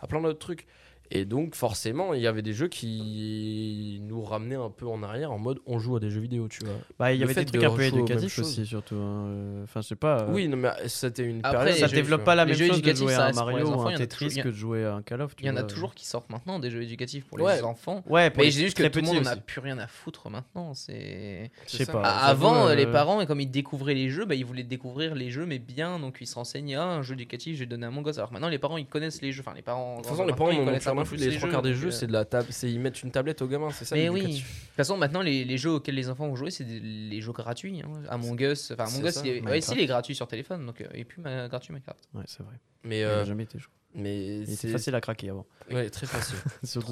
à plein d'autres trucs. Et donc, forcément, il y avait des jeux qui nous ramenaient un peu en arrière en mode on joue à des jeux vidéo, tu vois. Bah, il y avait des trucs de un peu éducatifs aussi, surtout. hein, euh, Enfin, je sais pas. euh, Oui, non, mais c'était une Après, période. ça jeux- développe pas la les même jeux chose de éducatifs, jouer ça à un Mario ou un il y en a Tetris toujours- que de jouer à un Call of. Il y en a toujours qui sortent maintenant des jeux éducatifs pour les enfants. Ouais, Mais les j'ai juste que tout le monde petits en a aussi. plus rien à foutre maintenant. C'est Je sais pas. Avant, euh, les parents, et comme ils découvraient les jeux, bah, ils voulaient découvrir les jeux, mais bien. Donc ils se renseignaient. Ah, un jeu éducatif, j'ai donné à mon gosse. Alors maintenant, les parents, ils connaissent les jeux. Enfin, les parents. De toute façon, les parents, ils connaissent plus Les trois quarts des jeux, euh, c'est de la table. C'est ils mettent une tablette au gamin, c'est ça Mais oui. De toute façon, maintenant, les, les jeux auxquels les enfants vont jouer, c'est des- les jeux gratuits. Hein. Among Us. Enfin, Among C'est Us, il est, ouais, si, il est gratuit sur téléphone. Donc, euh, est plus ma- gratuit Minecraft. Ouais, c'est vrai. Mais, Il euh, a jamais été joué. mais c'est facile à craquer avant. Ouais, très facile.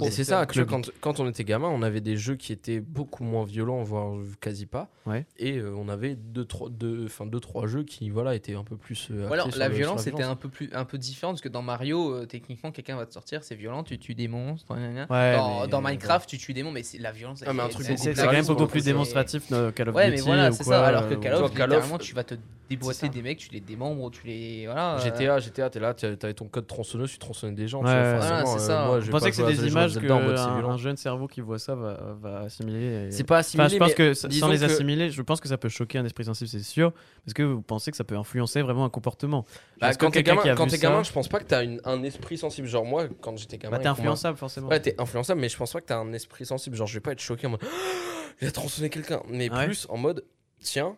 Et c'est ça, quand, quand on était gamin, on avait des jeux qui étaient beaucoup moins violents, voire quasi pas. Ouais. Et euh, on avait deux trois, deux, enfin, deux, trois jeux qui voilà, étaient un peu plus. euh, la le- violence était un peu plus un peu différente parce que dans Mario, euh, techniquement, quelqu'un va te sortir, c'est violent, tu tues des monstres. Ouais, dans, mais- dans Minecraft, tu tues des monstres, mais c'est la violence. Ah, mais un elle- truc elle- C'est beaucoup c'est plus quand même beaucoup plus démonstratif euh, Call of Ouais, Duty mais voilà, ou c'est quoi, ça. Alors que euh, Call Tu of, vois, Call of- littéralement, tu vas te déboîter des mecs, tu les démembres, tu les. Voilà. GTA, GTA, t'es là, t'as- t'avais ton code tronçonneuse, tu tronçonnais des gens. Euh, ça. moi, je pensais que c'est des images violent. un jeune cerveau qui voit ça va, va assimiler. et- C'est pas Enfin, assimilé, je pense que sans les que- assimiler, je pense que ça peut choquer un esprit sensible, c'est sûr. Parce que vous pensez que ça peut influencer vraiment un comportement. Bah, que quand t'es quelqu'un gamin, je pense pas que t'as un esprit sensible. Genre moi, quand j'étais gamin, Bah, t'es influençable forcément. Ouais, t'es influençable, mais je pense pas que t'as un esprit sensible. Genre, je vais pas être choqué en mode il a tronçonné quelqu'un, mais Ouais. plus en mode tiens,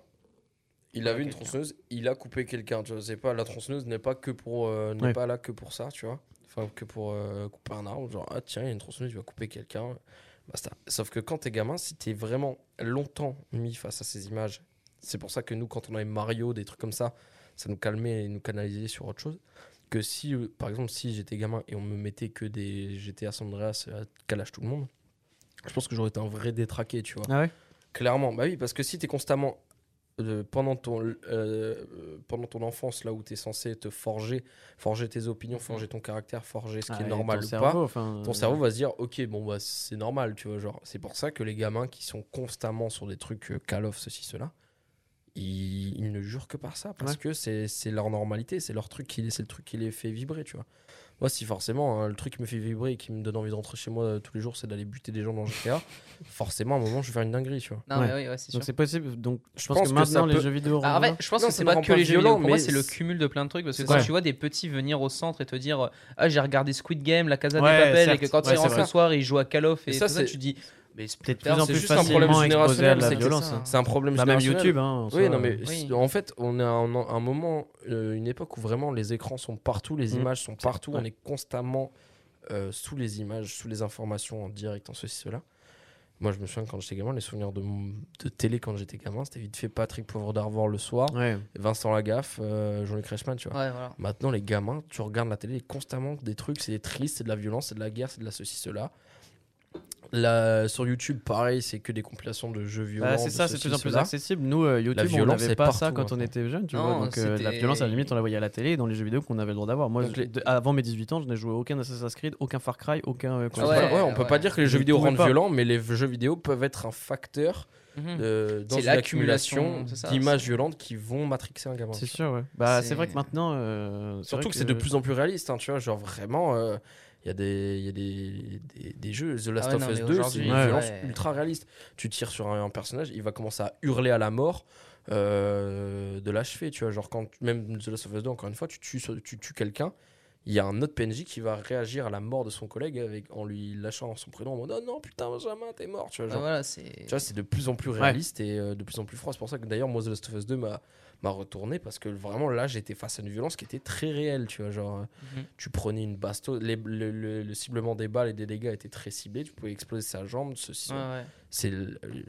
il a Ouais, vu une tronçonneuse, il a coupé quelqu'un. Tu vois, c'est pas la tronçonneuse n'est pas que pour euh, n'est Ouais. pas là que pour ça, tu vois. Enfin, que pour euh, couper un arbre. Genre, ah tiens, il y a une tronçonneuse, il va couper quelqu'un. Basta. Sauf que quand t'es gamin, si t'es vraiment longtemps mis face à ces images, c'est pour ça que nous, quand on avait Mario, des trucs comme ça, ça nous calmait et nous canalisait sur autre chose. Que si, euh, par exemple, si j'étais gamin et on me mettait que des GTA San Andreas à calage tout le monde, je pense que j'aurais été un vrai détraqué, tu vois. Ah ouais? Clairement, bah oui, parce que si t'es constamment euh, pendant, ton, euh, pendant ton enfance, là où tu es censé te forger, forger tes opinions, forger ton caractère, forger ce qui Ah, est et normal ou cerveau, pas, enfin, ton euh, cerveau va se dire ok bon bah c'est normal tu vois genre c'est pour ça que les gamins qui sont constamment sur des trucs euh, Call of ceci cela ils, ils ne jurent que par ça parce Ouais. que c'est c'est leur normalité c'est leur truc qui c'est le truc qui les fait vibrer tu vois moi si forcément hein, le truc qui me fait vibrer et qui me donne envie de rentrer chez moi euh, tous les jours c'est d'aller buter des gens dans GTA forcément à un moment je vais faire une dinguerie tu vois Non, Ouais. mais oui, ouais, c'est sûr. Donc c'est possible. Donc je pense, pense que maintenant les peut- jeux vidéo. Ah, en renvoient. fait, je pense Non, que ça c'est pas rend que pas les jeux violent, vidéo. Pour moi, mais c'est le c'est- cumul de plein de trucs. Parce que C'est quand tu vois des petits venir au centre et te dire Ah, j'ai regardé Squid Game, La Casa Ouais, des Papel, et certes. que quand Ouais, ils c'est rentrent vrai. le soir, ils jouent à Call of et, Et ça, tout ça, c'est- tu dis Mais c'est Peut-être plus en plus juste un problème exposé à générationnel, la violence. hein. c'est un problème Bah, même générationnel. YouTube, hein. en Oui, non, mais Oui. en fait, on est à un, un moment, euh, une époque où vraiment les écrans sont partout, les Mm. images sont partout, Ouais. on est constamment euh, sous les images, sous les informations en direct, en ceci, cela. Moi, je me souviens quand j'étais gamin, les souvenirs de, télé quand j'étais gamin, c'était vite fait Patrick Poivre d'Arvor le soir, Ouais. Vincent Lagaffe, euh, Jean-Luc Reichmann, tu vois. Ouais, voilà. Maintenant, les gamins, tu regardes la télé, constamment des trucs, c'est triste, c'est de la violence, c'est de la guerre, c'est de la ceci, cela. Là, sur YouTube, pareil, c'est que des compilations de jeux violents. Bah, c'est ça, c'est de plus en plus accessible. Nous, euh, YouTube, on violence n'avait pas ça quand on était jeune, tu Non, vois. Donc euh, la violence, à la limite, on la voyait à la télé et dans les jeux vidéo qu'on avait le droit d'avoir. Moi, Donc je- les- de- avant mes 18 ans, je n'ai joué aucun Assassin's Creed, aucun Far Cry, aucun. euh, quoi Ouais, on peut ouais. pas dire que les Je jeux vidéo rendent pas. violents, mais les jeux vidéo peuvent être un facteur Mhm. euh, dans l'accumulation, d'images violentes qui vont matrixer un gamin. C'est sûr, ouais. Bah, c'est vrai que maintenant. euh, Surtout que c'est de plus en plus réaliste, hein, tu vois, genre vraiment, euh, il y a, des, il y a des, des, des jeux, The Last Ah ouais, of Us mais 2, c'est une ouais. violence Ouais. ultra réaliste. Tu tires sur un, un personnage, il va commencer à hurler à la mort euh, de l'achever, tu vois, genre quand, même The Last of Us 2, encore une fois, tu tues, tu tues quelqu'un, il y a un autre PNJ qui va réagir à la mort de son collègue avec, en lui lâchant son prénom en mode « Oh non, putain, Benjamin, t'es mort », tu vois, voilà, c'est. tu vois, c'est de plus en plus réaliste et euh, de plus en plus froid. C'est pour ça que d'ailleurs, moi, The Last of Us 2 m'a m'a retourné parce que vraiment là, j'étais face à une violence qui était très réelle. Tu vois, genre, euh, Mhm. tu prenais une basto, les- le, le- le ciblement des balles et des dégâts était très ciblé. Tu pouvais exploser sa jambe, ceci. Ouais. C'est,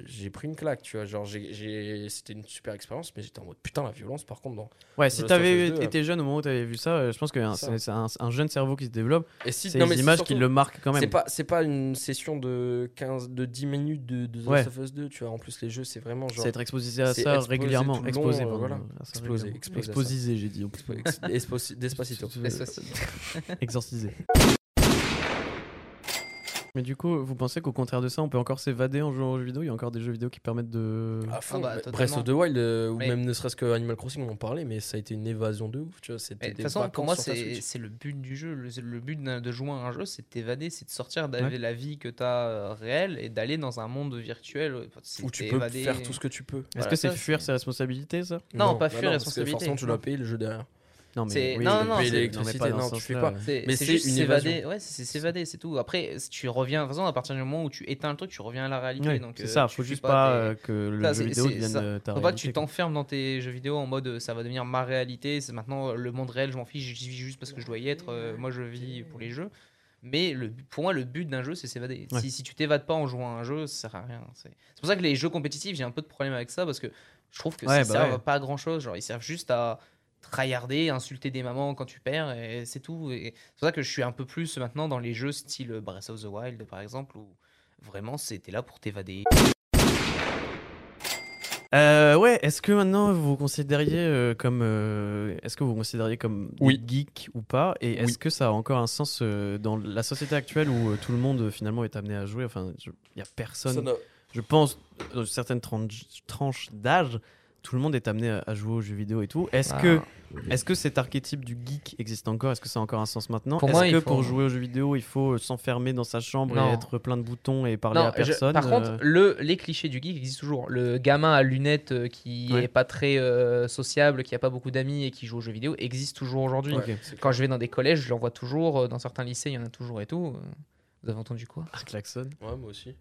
j'ai pris une claque, tu vois. Genre, j'ai, c'était une super expérience, mais j'étais en mode putain, la violence, par contre, dans. Ouais, si t'avais of Us 2, été jeune au moment où t'avais vu ça, euh, je pense que c'est c'est un, un jeune cerveau qui se développe. Et si, C'est c'est images surtout- qui le marquent quand C'est même. pas, c'est pas une session de 15, de 10 minutes de, de The Ouais. Of Us 2, tu vois. En plus, les jeux, c'est vraiment genre. C'est être exposé à c'est ça exposé régulièrement. long, Exposé, euh, voilà. ça Exposé, exposé j'ai dit. Ex- Esposi- Despacito. Exorcisé. Mais du coup, vous pensez qu'au contraire de ça, on peut encore s'évader en jouant aux jeux vidéo? Il y a encore des jeux vidéo qui permettent de. À fond, Ah bah, bah. Breath of the Wild, euh, ou Mais- même ne serait-ce que Animal Crossing, on en parlait, mais ça a été une évasion de ouf, tu vois. De des toute façon, pour moi, c'est le but du jeu. Le, le but de jouer à un jeu, c'est de t'évader, c'est de sortir de la vie que tu as réelle et d'aller dans un monde virtuel euh, Où tu peux faire tout ce que tu peux. Est-ce Voilà, que c'est fuir ses responsabilités, ça? Non, pas fuir parce que responsabilité. Forcément, tu dois payer le jeu derrière. Non, C'est- oui, non, mais- non, l'électricité, mais non, tu fais pas. Mais c'est juste s'évader. Ouais, c'est s'évader, c'est tout. Après, si tu reviens, de toute façon, à partir du moment où tu éteins le truc, tu reviens à la réalité. C'est euh, ça, faut juste pas euh, que le jeu vidéo devienne euh, ta Faut pas que réalité, tu t'enfermes dans tes jeux vidéo en mode ça va devenir ma réalité. C'est maintenant le monde réel, je m'en fiche, j'y vis juste parce que je dois y être. moi, je vis pour les jeux. Mais le, pour moi, le but d'un jeu, c'est s'évader. Ouais. Si, si tu t'évades pas en jouant à un jeu, ça sert à rien. C'est c'est pour ça que les jeux compétitifs, j'ai un peu de problème avec ça parce que je trouve que Ouais, ça bah sert ouais. pas à grand chose. Genre, ils servent juste à tryharder, insulter des mamans quand tu perds et c'est tout. Et c'est pour ça que je suis un peu plus maintenant dans les jeux style Breath of the Wild par exemple où vraiment c'était là pour t'évader. Euh, ouais, est-ce que maintenant vous vous considériez euh, comme. euh, est-ce que vous vous considériez comme Oui. geeks ou pas? Et est-ce Oui. que ça a encore un sens euh, dans la société actuelle où euh, tout le monde euh, finalement est amené à jouer? Enfin, il n'y a personne. Je pense, dans certaines tranches d'âge, tout le monde est amené à, à jouer aux jeux vidéo et tout. Est-ce Ah. que, est que cet archétype du geek existe encore? Est-ce que ça a encore un sens maintenant? Pour Est-ce que pour jouer aux jeux vidéo, il faut euh, s'enfermer dans sa chambre Non. et être plein de boutons et parler Non, à je- personne par euh, contre, le, les clichés du geek existent toujours. Le gamin à lunettes euh, qui Ouais. est pas très euh, sociable, qui a pas beaucoup d'amis et qui joue aux jeux vidéo existe toujours aujourd'hui. Quand je vais dans des collèges, je l'en vois toujours. Dans certains lycées, il y en a toujours et tout. Vous avez entendu quoi? Un klaxon. Ouais, moi aussi.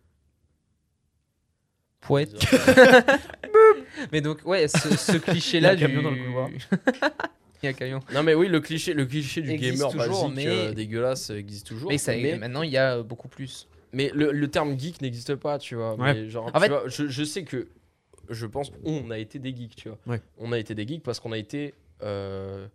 Poète. Mais donc, ouais, ce, ce Il y a cliché-là un du. camion dans le couloir. il y a un camion. Non, mais oui, le cliché, le cliché du Existe gamer toujours, basique, mais- euh, dégueulasse, euh, existe toujours. Mais, ça, mais, maintenant, il y a euh, beaucoup plus. mais le, le terme geek n'existe pas, tu vois. Ouais. Mais genre, En tu fait- vois, je, je sais que, je pense, on a été des geeks, tu vois. Ouais. On a été des geeks parce qu'on a été euh,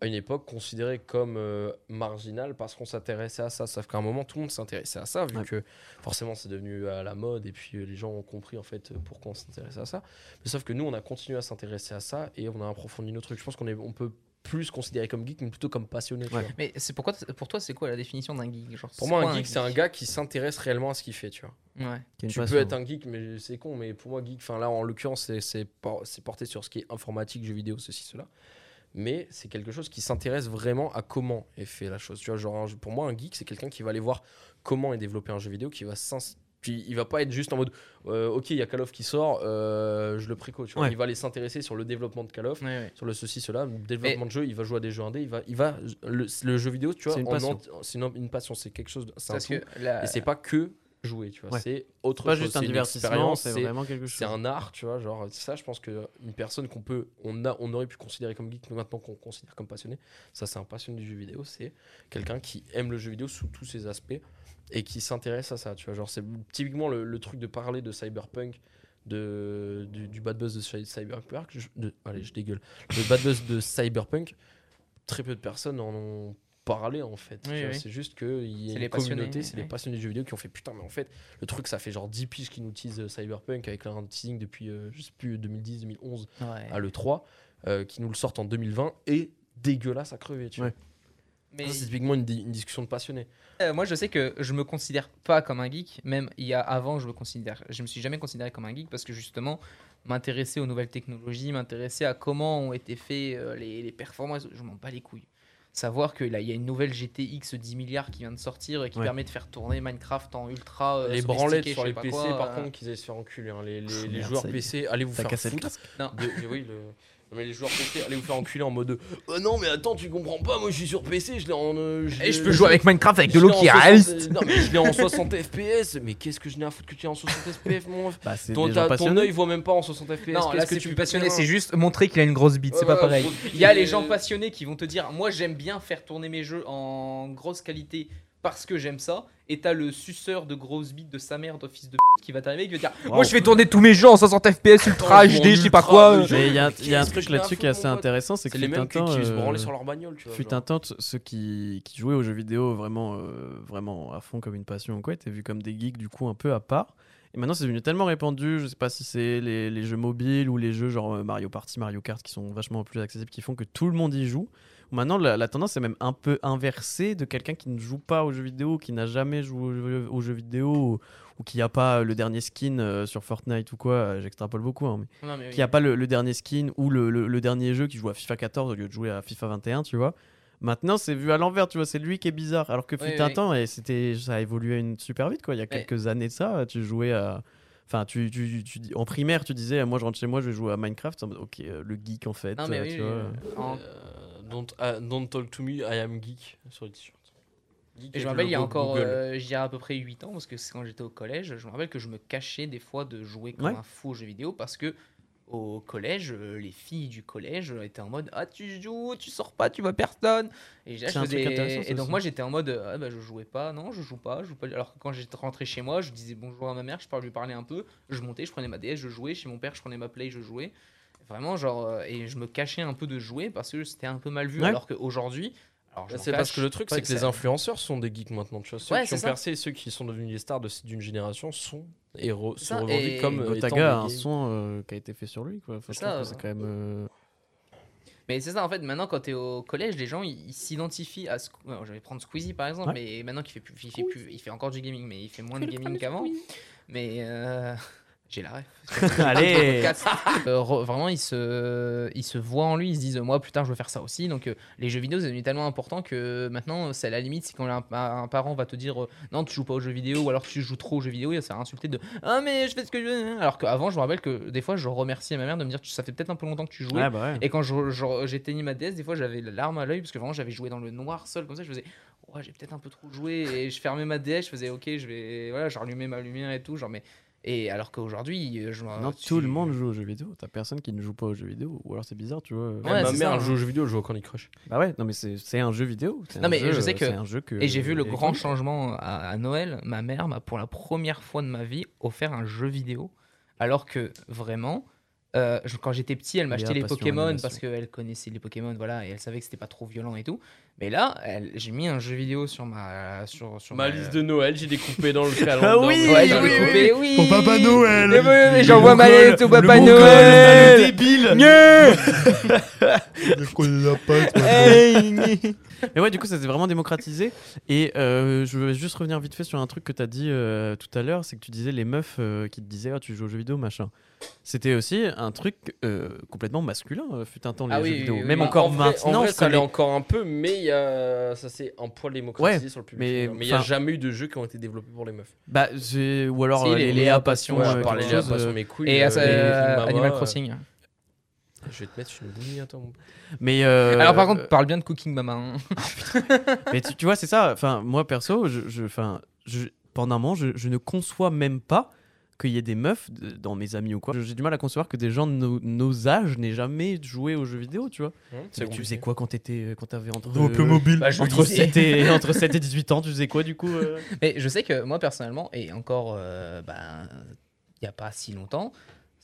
à une époque considéré comme euh, marginal parce qu'on s'intéressait à ça. Sauf qu'à un moment, tout le monde s'intéressait à ça, vu Ouais. que forcément c'est devenu à la mode et puis euh, les gens ont compris en fait euh, pourquoi on s'intéressait à ça. Mais sauf que nous, on a continué à s'intéresser à ça et on a approfondi nos trucs. Je pense qu'on est, on peut plus se considérer comme geek, mais plutôt comme passionné. Ouais. Mais c'est pourquoi pour toi c'est quoi la définition d'un geek Genre, Pour moi, un geek, c'est un gars qui s'interesse réellement à ce qu'il fait, tu vois. Ouais. Tu passion. peux être un geek, mais c'est con, mais pour moi, geek, enfin là, en l'occurrence, c'est porté sur ce qui est informatique, jeux vidéo, ceci, cela. Mais c'est quelque chose qui s'intéresse vraiment à comment est fait la chose. Tu vois, genre, pour moi, un geek, c'est quelqu'un qui va aller voir comment est développé un jeu vidéo, qui va il va pas être juste en mode euh, ok il y a Call of qui sort euh, je le préco tu vois Ouais. il va aller s'intéresser sur le développement de Call of Ouais, ouais. sur le ceci cela le développement de jeu il va jouer à des jeux indés il va il va le, le jeu vidéo tu vois C'est une passion. c'est une, une passion c'est quelque chose c'est un que la- et c'est pas que jouer tu vois Ouais. c'est autre pas chose juste un divertissement, c'est vraiment quelque chose. c'est un art, tu vois, genre ça je pense que une personne qu'on peut on a on aurait pu considérer comme geek mais maintenant qu'on considère comme passionné, ça c'est un passionné du jeu vidéo, c'est quelqu'un qui aime le jeu vidéo sous tous ses aspects et qui s'intéresse à ça, tu vois, genre c'est typiquement le, le truc de parler de cyberpunk de du, du bad buzz de cy- cyberpunk, je- de, allez, je dégueule. Le bad buzz de cyberpunk, très peu de personnes en ont parlé en fait. Oui, oui. C'est juste qu'il y a une communauté, c'est les passionnés de jeux vidéo qui ont fait putain mais en fait le truc ça fait genre 10 piges qui nous tease euh, Cyberpunk avec un teasing depuis euh, je sais plus 2010 2011 Ouais. à l'E3 euh, qui nous le sortent en 2020 et dégueulasse à crever tu Ouais. vois. Mais Ça, c'est typiquement une, di- une discussion de passionnés. euh, moi je sais que je me considère pas comme un geek, même il y a avant je me considère, je me suis jamais considéré comme un geek parce que justement m'intéresser aux nouvelles technologies, m'intéresser à comment ont été faits euh, les, les performances, je m'en bats les couilles. Savoir que là il y a une nouvelle GTX 10 milliards qui vient de sortir et qui Ouais. permet de faire tourner Minecraft en ultra euh, les branlettes sur les PC quoi, par euh, contre qu'ils aillent se faire enculer hein. les, les- joueurs. PC allez vous faire foutre. Non. de- oui, le- Non, mais les joueurs PC allez vous faire enculer en mode oh non mais attends tu comprends pas moi je suis sur PC je l'ai en euh, Et je l'ai- peux jouer avec Minecraft avec de l'eau qui est 60 réaliste. non mais je l'ai en 60 FPS mais qu'est-ce que je n'ai à foutre que tu es en 60 FPS mon ref Bah, c'est ton, ton œil voit même pas en 60 FPS Non, là c'est tu plus passionné, c'est juste montrer qu'il a une grosse bite, c'est pas pareil. Il y a les mais- gens passionnés qui vont te dire Moi j'aime bien faire tourner mes jeux en grosse qualité parce que j'aime ça. Et t'as le suceur de grosses bites de sa mère d'office de p- qui va t'arriver et qui va te dire Moi je fais tourner tous mes jeux en 60 FPS, ultra HD, je sais pas quoi. mais il y a, Mais il y a un truc là-dessus qui est assez intéressant, c'est que c'est les mêmes qui, temps, qui se euh, branlaient sur leur bagnole fut un temps, ceux qui, qui jouaient aux jeux vidéo vraiment, euh, vraiment à fond comme une passion ou quoi, étaient vus comme des geeks du coup un peu à part. Et maintenant c'est devenu tellement répandu, je sais pas si c'est les, les jeux mobiles ou les jeux genre euh, Mario Party, Mario Kart qui sont vachement plus accessibles, qui font que tout le monde y joue. Maintenant la, la tendance est même un peu inversée de quelqu'un qui ne joue pas aux jeux vidéo, qui n'a jamais joué aux jeux, aux jeux vidéo ou, ou qui a pas le dernier skin euh, sur Fortnite ou quoi, euh, j'extrapole beaucoup, hein, mais Non, mais oui. qui a pas le, le dernier skin ou le, le- le dernier jeu qui joue à FIFA 14 au lieu de jouer à FIFA 21, tu vois. Maintenant, c'est vu à l'envers, tu vois, c'est lui qui est bizarre. Alors que fut Oui, un oui. temps, et c'était, ça a évolué une super vite, quoi. Il y a quelques années de ça, tu jouais à. Enfin, tu, tu, tu, en primaire, tu disais, moi je rentre chez moi, je vais jouer à Minecraft. Ok, euh, le geek en fait. Non, mais euh, oui, tu oui, vois. Euh, don't, ah, don't talk to me, I am geek sur le t-shirt. Et je me le rappelle, il y a encore, euh, je dirais à peu près 8 ans, parce que c'est quand j'étais au collège, je me rappelle que je me cachais des fois de jouer comme Ouais. un fou aux jeux vidéo parce que au collège, euh, les filles du collège étaient en mode Ah, tu joues, tu sors pas, tu vois personne. Et, là, je faisais- donc, moi, j'étais en mode ah, bah, Je jouais pas, non, je joue pas, je joue pas. Alors que quand j'étais rentré chez moi, je disais bonjour à ma mère, je parlais, lui parlais un peu, je montais, je prenais ma DS, je jouais. Chez mon père, je prenais ma Play, je jouais. Vraiment, genre, euh, et je me cachais un peu de jouer parce que c'était un peu mal vu. Ouais. Alors qu'aujourd'hui, alors Bah, C'est parce que le truc, c'est que les influenceurs sont des geeks maintenant. Tu vois, ceux Ouais, qui ont ça. percé, ceux qui sont devenus les stars de- d'une génération sont héros, et- comme étant Gotaga a un son euh, qui a été fait sur lui, quoi. Enfin, ça, c'est ouais. quand même. euh, Mais c'est ça, en fait, maintenant, quand tu es au collège, les gens, ils s'identifient à... Squ- ouais, je vais prendre Squeezie, par exemple, Ouais. mais maintenant qu'il fait, plus, il, fait plus, il fait encore du gaming, mais il fait moins de gaming qu'avant. Mais... euh, J'ai la ref. Allez Euh, re- Vraiment, ils se, ils se voient en lui, ils se disent, moi, plus tard, je veux faire ça aussi. Donc, euh, les jeux vidéo, c'est devenu tellement important que maintenant, c'est à la limite, c'est quand un, un parent va te dire, euh, non, tu joues pas aux jeux vidéo, ou alors tu joues trop aux jeux vidéo, il va se faire insulter de, ah, mais je fais ce que je veux. Alors qu'avant, je me rappelle que des fois, je remerciais ma mère de me dire, ça fait peut-être un peu longtemps que tu jouais. Ouais, bah ouais. Et quand j'éteignais ma DS, des fois j'avais la larme à l'œil parce que vraiment j'avais joué dans le noir seul comme ça. Je faisais, ouais, j'ai peut-être un peu trop joué et je fermais ma DS. Je faisais, ok, je vais, voilà, je rallumais ma lumière et tout. Genre, mais et alors qu'aujourd'hui, euh, je Non, tout le monde joue aux jeux vidéo. T'as personne qui ne joue pas aux jeux vidéo. Ou alors c'est bizarre, tu vois. Ouais, ma mère ça, joue hein. aux jeux vidéo, elle joue au Candy Crush. Bah ouais, non, mais c'est c'est un jeu vidéo. Non, mais jeu, je sais que- c'est un jeu que. Et j'ai vu le grand changement à, à Noël. Ma mère m'a pour la première fois de ma vie offert un jeu vidéo, alors que vraiment, Euh, je- quand j'étais petit, elle m'achetait les Pokémon animation. parce qu'elle connaissait les Pokémon, voilà, et elle savait que c'était pas trop violent et tout. Mais là, elle- j'ai mis un jeu vidéo sur ma sur, sur Ma liste de Noël, j'ai découpé dans le calendrier. Ah oui, Ouais, j'en ai oui, coupé, oui. Pour Papa Noël. Mais oui, mais j'envoie ma lettre au Papa Noël. le débile moi. Mais ouais, du coup, ça s'est vraiment démocratisé. Et euh, je veux juste revenir vite fait sur un truc que tu as dit euh, tout à l'heure c'est que tu disais les meufs euh, qui te disaient ah, tu joues aux jeux vidéo, machin. C'était aussi un truc euh, complètement masculin, euh, fut un temps, les Ah jeux oui, vidéo. oui, oui. Même Bah, encore en vrai, maintenant, en vrai, je ça l'est connais- encore un peu, mais il y a... ça s'est un poil démocratisé Ouais, sur le public. mais, il n'y a jamais eu de jeux qui ont été développés pour les meufs. Bah, ou alors Si, euh, les Léa Passion, Passion, ouais, euh, par quelque les Léa Passion, euh, mes couilles. Et euh, à ça, et euh, King Mama, Animal euh, Crossing. Je vais te mettre une bougie, attends. Mais euh, Alors par contre, parle bien de Cooking Mama. hein. mais tu, tu vois, c'est ça. Enfin, moi perso, je, je, enfin, je, pendant un moment, je, je ne conçois même pas qu'il y ait des meufs de- dans mes amis ou quoi. J'ai du mal à concevoir que des gens de nos, nos âges n'aient jamais joué aux jeux vidéo, tu vois. Mais tu faisais quoi quand t'étais, quand t'avais entre mobile. Bah, entre lisais. 7 et entre 7 et 18 ans, tu faisais quoi du coup euh? Mais je sais que moi personnellement, et encore, euh, ben, il n'y a pas si longtemps,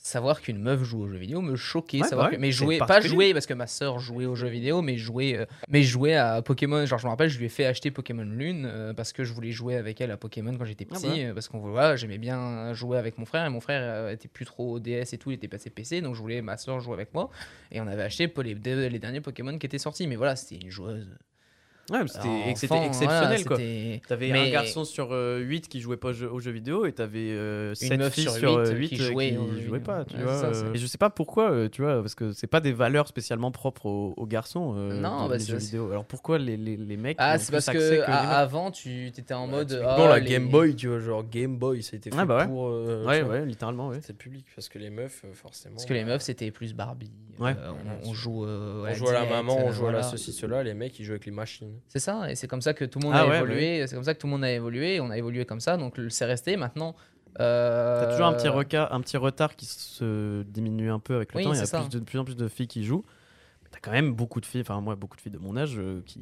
savoir qu'une meuf joue aux jeux vidéo me choquait. Ouais, savoir bah ouais, que- mais jouer, pas jouer parce que ma soeur jouait aux jeux vidéo, mais jouer, euh, mais jouer à Pokémon. Genre je me rappelle, je lui ai fait acheter Pokémon Lune euh, parce que je voulais jouer avec elle à Pokémon quand j'étais Ah petit, bah. euh, parce qu'on voilà, j'aimais bien jouer avec mon frère et mon frère euh, était plus trop DS et tout, il était passé PC, donc je voulais ma soeur jouer avec moi et on avait acheté les, les derniers Pokémon qui étaient sortis. Mais voilà, c'était une joueuse. Ouais, mais c'était, c'était voilà, exceptionnel quoi. c'était- T'avais Mais- un garçon sur 8 qui jouait pas aux jeux, aux jeux vidéo et t'avais euh, Une 7 meuf filles sur sur huit 8 qui qui jouaient jouaient, vidéo. pas, tu Ouais, vois. ça, euh, et je sais pas pourquoi, euh, tu vois, parce que c'est pas des valeurs spécialement propres aux, aux garçons, euh, Non, bah, les jeux vidéo. Alors pourquoi les, les, les mecs Ah, c'est parce que, avant, tu étais en mode. Bon, ah, la les- Game Boy, tu vois, genre Game Boy, ça a été fait Ah, bah ouais. pour. euh, Ouais, ouais, littéralement, ouais. C'est public, parce que les meufs, euh, forcément. Parce que les euh, meufs, c'était plus Barbie. Ouais. Euh, on, joue, euh, On joue à la maman, euh, on joue à la ceci, cela, les mecs ils jouent avec les machines. C'est ça, et c'est comme ça que tout le monde Ah a ouais, évolué. C'est comme ça que tout le monde a évolué. On a évolué comme ça, donc c'est resté. Maintenant. euh, T'as toujours un petit, reca- un petit retard qui se diminue un peu avec le Oui, temps. Il y a plus de plus en plus de filles qui jouent. Quand même beaucoup de filles, enfin moi, beaucoup de filles de mon âge euh, qui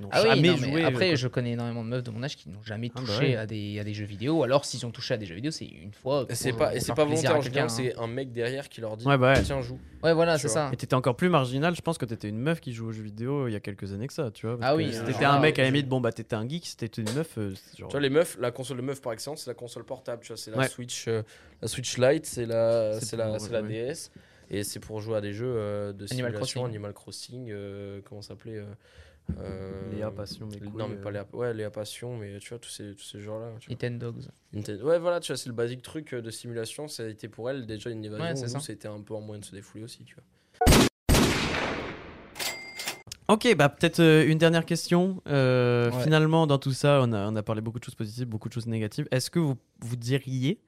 n'ont Ah oui, jamais non, mais joué. euh, après, quoi. je connais énormément de meufs de mon âge qui n'ont jamais Ah bah touché ouais. à, des, à des jeux vidéo. Alors, s'ils ont touché à des jeux vidéo, c'est une fois. C'est pas, c'est pas volontaire en général, c'est un mec derrière qui leur dit Ouais, bah ouais. Tiens, joue. Ouais, voilà, c'est ça. Et t'étais encore plus marginal, je pense que t'étais une meuf qui joue aux jeux vidéo il y a quelques années que ça, tu vois. parce Ah oui, Si t'étais un mec à la limite, bon bah t'étais un geek, si t'étais une meuf, euh, genre. Tu vois, les meufs, la console de meuf par excellence, c'est la console portable. Tu vois, c'est la. Switch, euh, la Switch Lite, c'est la, C'est la. DS. Et c'est pour jouer à des jeux euh, de Animal simulation, Crossing. Animal Crossing, euh, comment ça s'appelait euh, euh, Léa Passion, mes Non, mais pas. Léa, ouais, Léa Passion, mais tu vois, tous ces, tous ces genres-là. Nintendo Dogs. Nintendo- Ouais, voilà, tu vois, c'est le basique truc de simulation. Ça a été pour elle déjà une évasion. Ouais, c'était un peu un moyen de se défouler aussi, tu vois. Ok, bah peut-être une dernière question. Euh, Ouais. Finalement, dans tout ça, on a, on a parlé beaucoup de choses positives, beaucoup de choses négatives. Est-ce que vous, vous diriez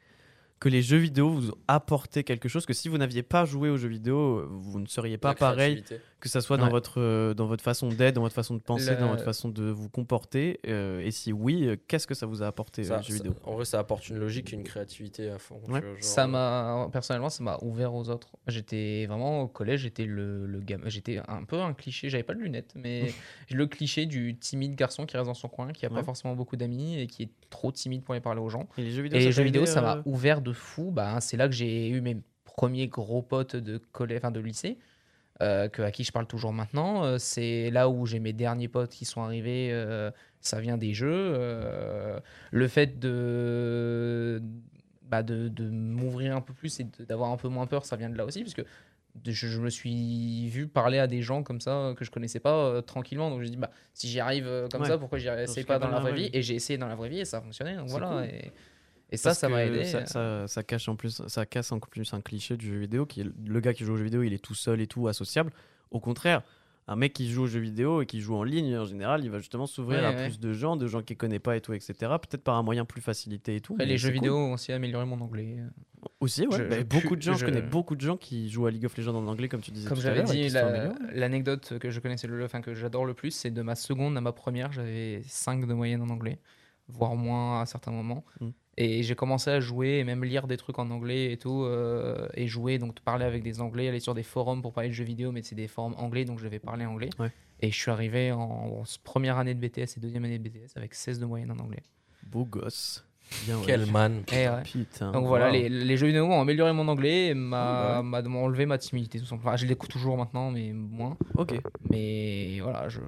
que les jeux vidéo vous ont apporté quelque chose que si vous n'aviez pas joué aux jeux vidéo, vous ne seriez pas pareil que ça soit dans Ouais. votre euh, dans votre façon d'être, dans votre façon de penser, Le- dans votre façon de vous comporter euh, Et si oui, euh, qu'est-ce que ça vous a apporté Ça- les jeux ça- vidéo? en vrai, ça apporte une logique et une créativité à fond. Ouais. genre, Ça m'a personnellement ça m'a ouvert aux autres. J'étais vraiment au collège, j'étais le, le gamin, j'étais un peu un cliché, j'avais pas de lunettes mais le cliché du timide garçon qui reste dans son coin, qui a Ouais. pas forcément beaucoup d'amis et qui est trop timide pour aller parler aux gens. Et les jeux vidéo, Et les ça jeux t'a vidéo aidé, ça m'a ouvert de fou, bah c'est là que j'ai eu mes premiers gros potes de collège enfin de lycée. euh, que, à qui je parle toujours maintenant, Euh, c'est là où j'ai mes derniers potes qui sont arrivés. euh, ça vient des jeux. le fait de bah, de, de m'ouvrir un peu plus et d'avoir un peu moins peur, ça vient de là aussi, parce que je, je me suis vu parler à des gens comme ça que je connaissais pas euh, tranquillement. Donc je dis, bah, si j'y arrive euh, comme Ouais. ça, pourquoi j'y essaye pas dans la vraie vie Et j'ai essayé dans la vraie vie et ça a fonctionné. Donc voilà. cool. Et, et ça, Parce ça m'a aidé. Ça, ça, ça cache en plus, ça casse en plus un cliché du jeu vidéo qui est le gars qui joue aux jeux vidéo, il est tout seul et tout associable. Au contraire, un mec qui joue aux jeux vidéo et qui joue en ligne, en général, il va justement s'ouvrir Ouais, à ouais. plus de gens, de gens qu'il connaît pas et tout, etc. Peut-être par un moyen plus facilité et tout. Les jeux cool. vidéo ont aussi amélioré mon anglais. Aussi, ouais. Je- Bah, je beaucoup de gens, je... connais beaucoup de gens qui jouent à League of Legends en anglais, comme tu disais Comme j'avais dit, la- l'anecdote que je connaissais, le, enfin que j'adore le plus, c'est de ma seconde à ma première, j'avais 5 de moyenne en anglais, voire moins à certains moments. Mm. Et j'ai commencé à jouer et même lire des trucs en anglais et tout, euh, et jouer, donc parler avec des anglais, aller sur des forums pour parler de jeux vidéo, mais c'est des forums anglais, donc je vais parler anglais. Ouais. Et je suis arrivé en, en première année de BTS et deuxième année de BTS avec 16 de moyenne en anglais. Beau gosse. Bien, ouais. Quel man. Et ouais. Putain. Donc voilà, wow. les, les jeux vidéo ont amélioré mon anglais, et m'a m'a enlevé ma timidité tout simplement. Enfin, je l'écoute toujours maintenant, mais moins. Ok. Mais voilà, je.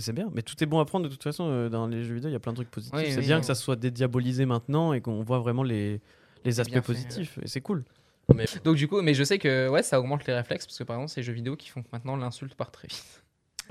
Mais c'est bien. Mais tout est bon à prendre de toute façon euh, dans les jeux vidéo. Il y a plein de trucs positifs. Oui, c'est oui, bien oui. que ça soit dédiabolisé maintenant et qu'on voit vraiment les, les aspects fait, positifs. Et c'est cool. Donc du coup, mais je sais que ouais, ça augmente les réflexes parce que par exemple, c'est les jeux vidéo qui font que maintenant l'insulte part très vite.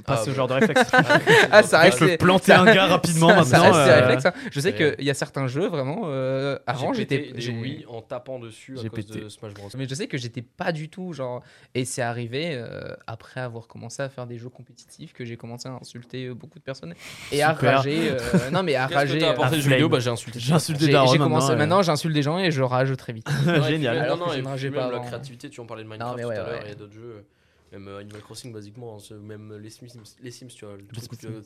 Pas Ah, ce bah. genre de réflexe. Ah, ça Mec, reste. je peux planter un gars rapidement ça, maintenant. Ça reste des euh, réflexes, hein. Je sais qu'il y a certains jeux vraiment. euh, avant, j'étais. des j'ai- oui en tapant dessus à J'ai cause pété. de Smash Bros. Mais je sais que j'étais pas du tout genre. Et c'est arrivé euh, après avoir commencé à faire des jeux compétitifs que j'ai commencé à insulter euh, beaucoup de personnes et à rager. euh, non mais à rager. t'as apporté à le jeu vidéo. Bah j'ai insulté. J'ai insulté Daron j'ai commencé. maintenant, j'insulte des gens et je rage très vite. Génial. Non, non, et la créativité, tu en parlais de Minecraft tout à l'heure, ouais. il y a d'autres jeux. Même euh, Animal Crossing, basiquement, hein, même les Sims, les Sims, tu vois. Euh,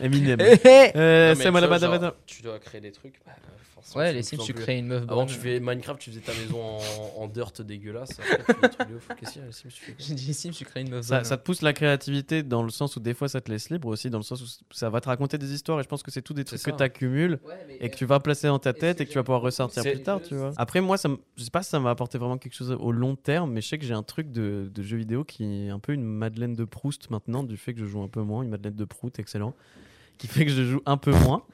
Eminem. Euh, c'est moi la Tu dois créer des trucs. bah, forcément, Ouais, les Sims, tu crées une meuf. Avant, bonne. tu fais Minecraft, tu faisais ta maison en, en dirt dégueulasse. Y a, les Sims, tu J'ai dit crées une meuf. Ça, ça te pousse la créativité dans le sens où des fois ça te laisse libre aussi, dans le sens où ça va te raconter des histoires et je pense que c'est tout des trucs que tu accumules et que tu vas placer dans ta tête et que tu vas pouvoir ressortir plus tard, tu vois. Après moi, je sais pas si ça m'a apporté vraiment quelque chose au long terme, mais je sais que j'ai un truc de, de jeu vidéo qui est un peu une Madeleine de Proust maintenant, du fait que je joue un peu moins, une Madeleine de Proust, excellent, qui fait que je joue un peu moins.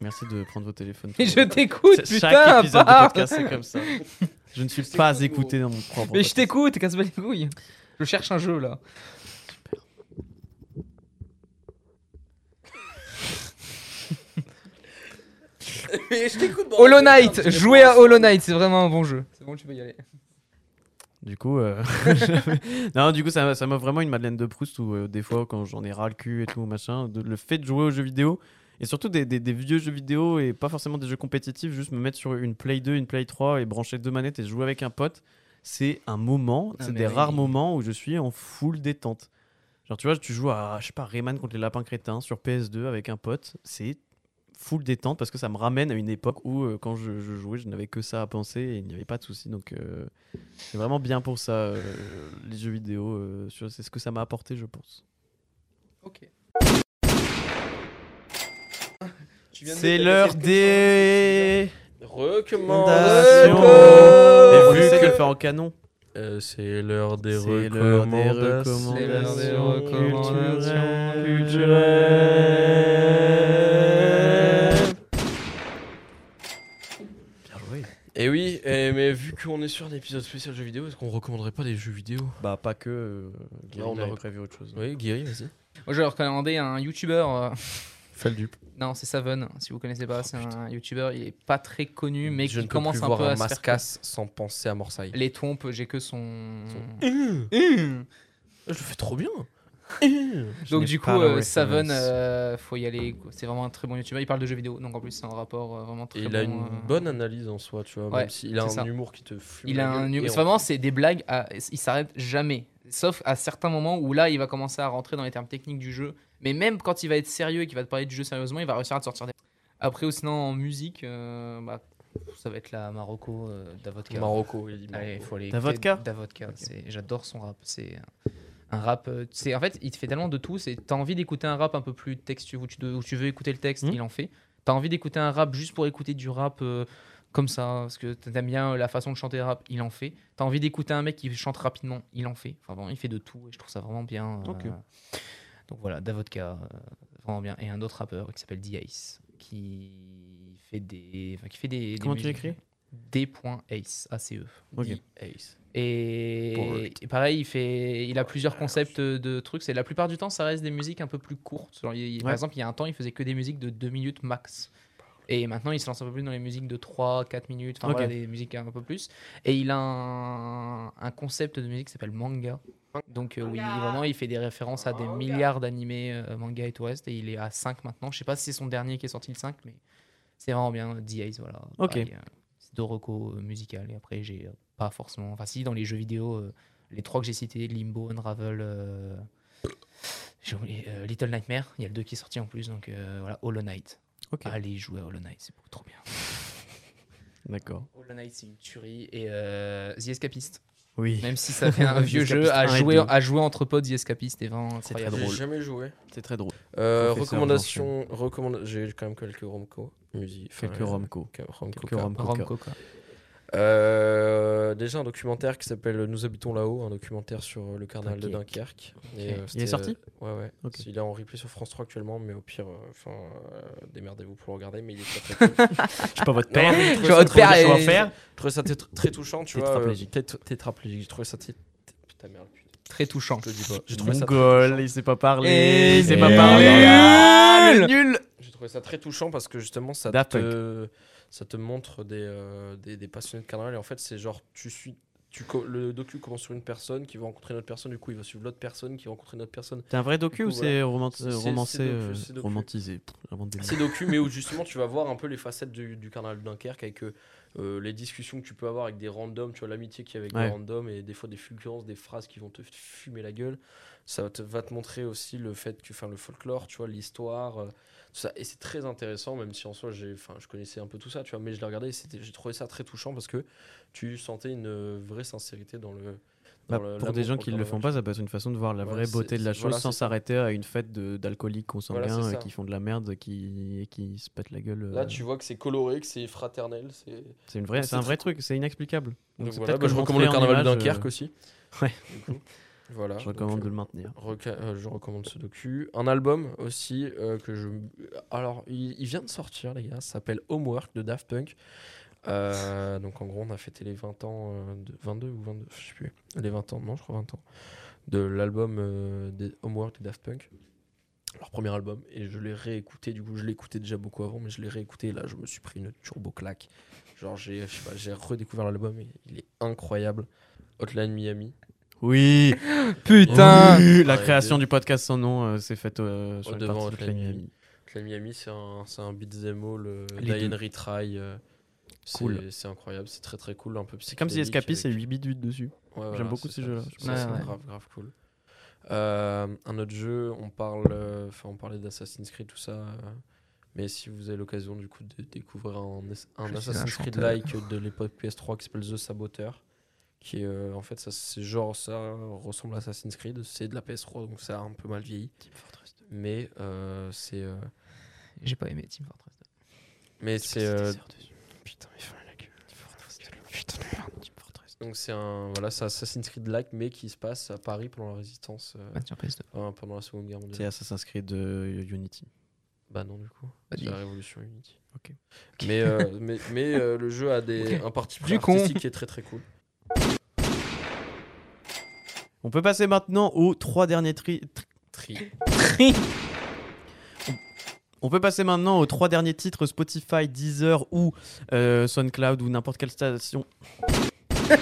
Merci de prendre vos téléphones. Mais je t'écoute, putain, Chaque épisode de podcast, c'est comme ça. Je ne suis pas écouté dans mon propre Mais je t'écoute, casse pas les couilles. Je cherche un jeu là. Mais je t'écoute, bon, Hollow Knight, jouer à Hollow. Knight, c'est vraiment un bon jeu. C'est bon, tu peux y aller. Du coup, euh, non, du coup, ça, ça m'a vraiment une Madeleine de Proust où euh, des fois, quand j'en ai ras le cul et tout, machin, de- le fait de jouer aux jeux vidéo et surtout des, des- des vieux jeux vidéo et pas forcément des jeux compétitifs, juste me mettre sur une Play 2, une Play 3 et brancher deux manettes et jouer avec un pote, c'est un moment, Ah, c'est des oui. rares moments où je suis en full détente. Genre, tu vois, tu joues à, je sais pas, Rayman contre les lapins crétins sur PS2 avec un pote, c'est full détente parce que ça me ramène à une époque où, euh, quand je, je jouais, je n'avais que ça à penser et il n'y avait pas de soucis. Donc, euh, c'est vraiment bien pour ça, euh, les jeux vidéo. euh, c'est ce que ça m'a apporté, je pense. Ok. C'est l'heure des Recommandations. recommandations. Et vu que le faire en canon. Euh, c'est l'heure des des recommandations. C'est l'heure des recommandations recommandations culturelles. Bien joué. Et oui, et mais vu qu'on est sur un épisode spécial jeux vidéo, est-ce qu'on recommanderait pas des jeux vidéo? Bah, pas que. Euh, Là, on on a avait rec- prévu autre chose. Oui, Guiri, vas-y. Moi, je vais recommander un YouTuber. euh, Fais le dupe. Non, c'est Savon. Si vous connaissez pas, c'est un YouTuber. Il est pas très connu, mais je qui ne peux commence plus un voir peu un à se faire mascasse sans penser à Morsaille. Les tompes, j'ai que son. Mmh. Mmh. Je le fais trop bien. Donc du coup, euh. Savon, euh, faut y aller. quoi. C'est vraiment un très bon YouTuber. Il parle de jeux vidéo, donc en plus c'est un rapport euh, vraiment très Et il bon. a une euh, bonne analyse en soi, tu vois. Ouais, même s'il a un c'est ça. humour qui te fume. Il la a un gueule, humour- et en- vraiment c'est des blagues. À... Il s'arrête jamais, sauf à certains moments où là il va commencer à rentrer dans les termes techniques du jeu. Mais même quand il va être sérieux et qu'il va te parler du jeu sérieusement, il va réussir à te sortir des. Après ou sinon en musique, euh, bah, ça va être la Marocco euh, Davodka. Marocco, il dit Allez, Marocco. faut aller Davodka Davodka, c'est- j'adore son rap. C'est un rap. euh, C'est en fait, il te fait tellement de tout. C'est t'as envie d'écouter un rap un peu plus textueux où tu, de- où tu veux écouter le texte, Mhm. il en fait. T'as envie d'écouter un rap juste pour écouter du rap euh, comme ça, parce que t'aimes bien la façon de chanter le rap, il en fait. T'as envie d'écouter un mec qui chante rapidement, il en fait. Enfin bon, il fait de tout et je trouve ça vraiment bien. euh. Donc voilà, Davodka, euh, vraiment bien. Et un autre rappeur qui s'appelle D-Ace, qui fait des, enfin, qui fait des. des Comment tu l'écris? D.Ace, A-C-E. Ok. Ace. Et, et pareil, il, fait, il a plusieurs concepts de trucs. C'est la plupart du temps, ça reste des musiques un peu plus courtes. Genre, il- il- Par exemple, il y a un temps, il faisait que des musiques de 2 minutes max. Et maintenant, il se lance un peu plus dans les musiques de 3, 4 minutes. Enfin, Ok. voilà, des musiques un peu plus. Et il a un, un concept de musique qui s'appelle manga. Donc, euh, oui, vraiment, il fait des références à des milliards d'animés euh, manga et tout reste. Et il est à 5 maintenant. Je sais pas si c'est son dernier qui est sorti le 5, mais c'est vraiment bien. D.Ace, voilà. Ok. Pareil, euh, deux recos euh, musicales. Et après, j'ai euh, pas forcément. Enfin, si, dans les jeux vidéo, euh, les trois que j'ai cités, Limbo, Unravel, euh, j'ai oublié, euh, Little Nightmare, il y a le 2 qui est sorti en plus, donc euh, voilà, Hollow Knight. Ok. Allez jouer à Hollow Knight, c'est beaucoup trop bien. D'accord. Hollow Knight, c'est une tuerie. Et euh, The Escapist, Oui. même si ça fait un vieux jeu, à 1 et jouer, 2. à jouer entre potes, The Escapist est vraiment C'est incroyable. très J'ai drôle. jamais joué. C'est très drôle. Euh, recommandation, recommanda- j'ai quand même quelques romco musique. Quelques romco. quelques romco, romco. Quoi. Euh, déjà un documentaire qui s'appelle Nous habitons là-haut, un documentaire sur le carnaval de Dunkerque. Et, Ok. euh, Il est c'était, sorti? euh, Ouais, ouais. Il est en replay sur France 3 actuellement, mais au pire, euh, enfin, euh, démerdez-vous pour le regarder, mais il est très très cool. Je suis pas votre Non, père. mais j'ai Je ça votre père. J'ai trouvé ça très touchant, tu vois. Tétraplégique. tét- Tétraplégique. J'ai trouvé ça. té- Putain, merde, putain, Très touchant. je le dis pas. J'ai trouvé ça très Mongol, touchant. il sait pas parler. Et il sait pas nul. parler. Ah, le nul. J'ai trouvé ça très touchant parce que justement, ça Daft te, ça te montre des, euh, des, des passionnés de carnaval. Et en fait, c'est genre, tu suis. Tu, co- le docu commence sur une personne qui va rencontrer une autre personne, du coup il va suivre l'autre personne qui va rencontrer une autre personne. C'est un vrai docu ou c'est romancé, euh, romantisé? C'est docu, mais où justement tu vas voir un peu les facettes du, du carnaval de Dunkerque avec euh, les discussions que tu peux avoir avec des randoms, tu vois l'amitié qu'il y a avec Ouais. des randoms et des fois des fulgurances, des phrases qui vont te fumer la gueule. Ça va te, va te montrer aussi le fait que, enfin le folklore, tu vois, l'histoire, euh, tout ça. Et c'est très intéressant, même si en soi j'ai, enfin je connaissais un peu tout ça, tu vois, mais je l'ai regardé et j'ai trouvé ça très touchant parce que tu sentais une vraie sincérité dans le. Bah, le- pour des gens qui ne le font pas, ça peut être une façon de voir la Voilà, vraie beauté de la chose voilà, sans s'arrêter à une fête d'alcooliques consanguins Voilà, euh, qui font de la merde qui, et qui se pètent la gueule. euh. Là, tu vois que c'est coloré, que c'est fraternel, c'est. Une vraie, c'est un vrai truc, c'est inexplicable. Donc, Donc c'est voilà, peut-être bah, que je recommande le carnaval de image, Dunkerque euh, aussi. Ouais. Du coup, Voilà. Je recommande euh, de le maintenir. euh, je recommande ce docu. Un album aussi euh, que je. Alors, il, il vient de sortir, les gars. S'appelle Homework de Daft Punk. Euh, donc, en gros, on a fêté les 20 ans, euh, de 22 ou 22, je sais plus. Les 20 ans, non, je crois 20 ans. De l'album euh, des Homework de Daft Punk. Leur premier album. Et je l'ai réécouté. Du coup, je l'écoutais déjà beaucoup avant, mais je l'ai réécouté. Et là, je me suis pris une turbo claque. Genre, j'ai redécouvert l'album et il est incroyable. Hotline Miami. Oui, Putain Oui, la création du podcast sans nom euh, s'est faite sur Oh, devant Hotline Miami. Hotline Miami, c'est un, c'est un beat'em all, Retry. C'est- Cool. C'est incroyable, c'est très très cool. Un peu C'est comme si Escapist, c'est avec- 8 bits 8 dessus. Ouais, voilà, J'aime beaucoup c'est ces jeux-là. C'est ouais. grave, grave cool. Euh, un autre jeu, on parle, euh, enfin, on parlait d'Assassin's Creed, tout ça. euh, mais si vous avez l'occasion du coup de découvrir un, Assassin's Creed like de l'époque PS3 qui s'appelle The Saboteur, qui est euh, en fait ça, c'est genre ça ressemble à Assassin's Creed, c'est de la PS3 donc ça a un peu mal vieilli. Mais euh, c'est euh, J'ai pas aimé Team Fortress 2. mais c'est euh, Putain, mais ferme la gueule. Team Fortress 2. Putain de merde, Team Fortress. Donc c'est un voilà, c'est Assassin's Creed like mais qui se passe à Paris pendant la résistance euh, Bah, PS2. enfin, pendant la Seconde Guerre C'est mondiale. Assassin's Creed euh, Unity. Bah non du coup, Bah, c'est dis. la révolution Unity. Ok. Mais euh, mais mais euh, le jeu a des un parti pris Du con. artistique qui est très très cool. On peut passer maintenant aux trois derniers tri... tri- Tri. On peut passer maintenant aux trois derniers titres Spotify, Deezer ou euh, SoundCloud ou n'importe quelle station.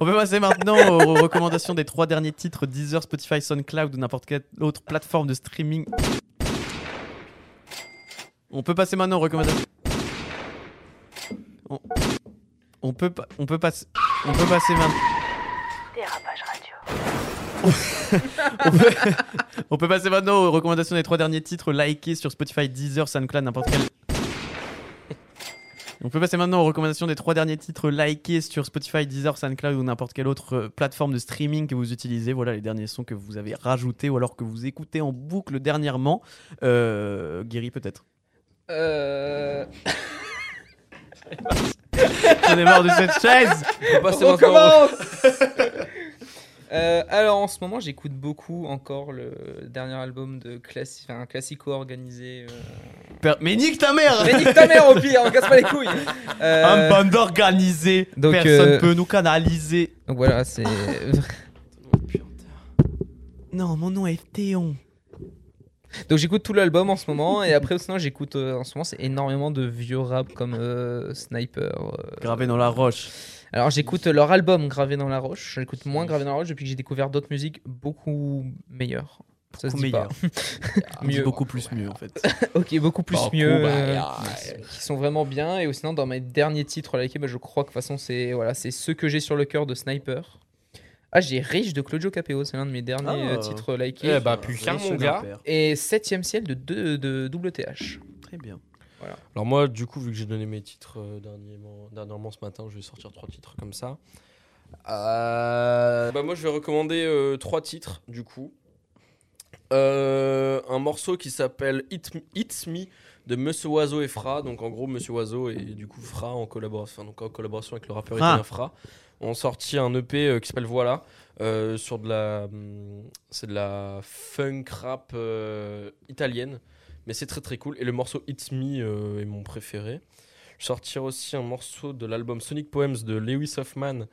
On peut passer maintenant aux recommandations des trois derniers titres Deezer, Spotify, SoundCloud ou n'importe quelle autre plateforme de streaming. On peut passer maintenant aux recommandations. On, peut passer, on peut passer maintenant. On, peut, on peut passer maintenant aux recommandations des trois derniers titres likés sur Spotify, Deezer, SoundCloud, n'importe quel. On peut passer maintenant aux recommandations des trois derniers titres likés sur Spotify, Deezer, SoundCloud ou n'importe quelle autre euh, plateforme de streaming que vous utilisez. Voilà les derniers sons que vous avez rajoutés ou alors que vous écoutez en boucle dernièrement. Euh, Guéry peut-être. Euh... J'en ai marre de cette chaise. On On maintenant- recommence Euh, alors en ce moment j'écoute beaucoup encore le dernier album de classi... enfin, un classico organisé. euh. Per- Mais nique ta mère Mais nique ta mère au pire, on casse pas les couilles. Euh, Un bande organisé. donc, Personne euh, peut nous canaliser. Donc voilà, c'est Non, mon nom est Théon. donc j'écoute tout l'album en ce moment et après sinon j'écoute euh, en ce moment c'est énormément de vieux rap comme euh, Sniper. euh, Gravé dans la roche. Alors j'écoute leur album Gravé dans la roche. J'écoute moins Gravé dans la roche depuis que j'ai découvert d'autres musiques beaucoup meilleures. Ça se Beaucoup dit pas. Mieux. Mieux. Beaucoup plus mieux en fait. Ok, beaucoup plus Beaucoup mieux. meilleur. euh, qui sont vraiment bien. Et sinon, dans mes derniers titres likés, bah, je crois que de toute façon, c'est voilà, c'est ceux que j'ai sur le cœur de Sniper. Ah, j'ai Riche de Claudio Capéo, c'est l'un de mes derniers Ah. euh, titres likés. Eh bah putain mon gars. Et 7ème ciel de, deux- de WTH. Très bien. Alors moi, du coup, vu que j'ai donné mes titres euh, dernièrement, dernièrement ce matin, je vais sortir trois titres comme ça. Euh, Bah moi, je vais recommander euh, trois titres, du coup. Euh, un morceau qui s'appelle It, It's Me de Monsieur Oiseau et Fra. Donc en gros, Monsieur Oiseau et du coup Fra en collaboration, donc en collaboration avec le rappeur Ah. italien Fra, ont sorti un EP euh, qui s'appelle Voilà euh, sur de la, hum, c'est de la funk rap euh, italienne, mais c'est très très cool. Et le morceau It's Me euh, est mon préféré. Je sortir aussi un morceau de l'album Sonic Poems de Lewis Hoffman,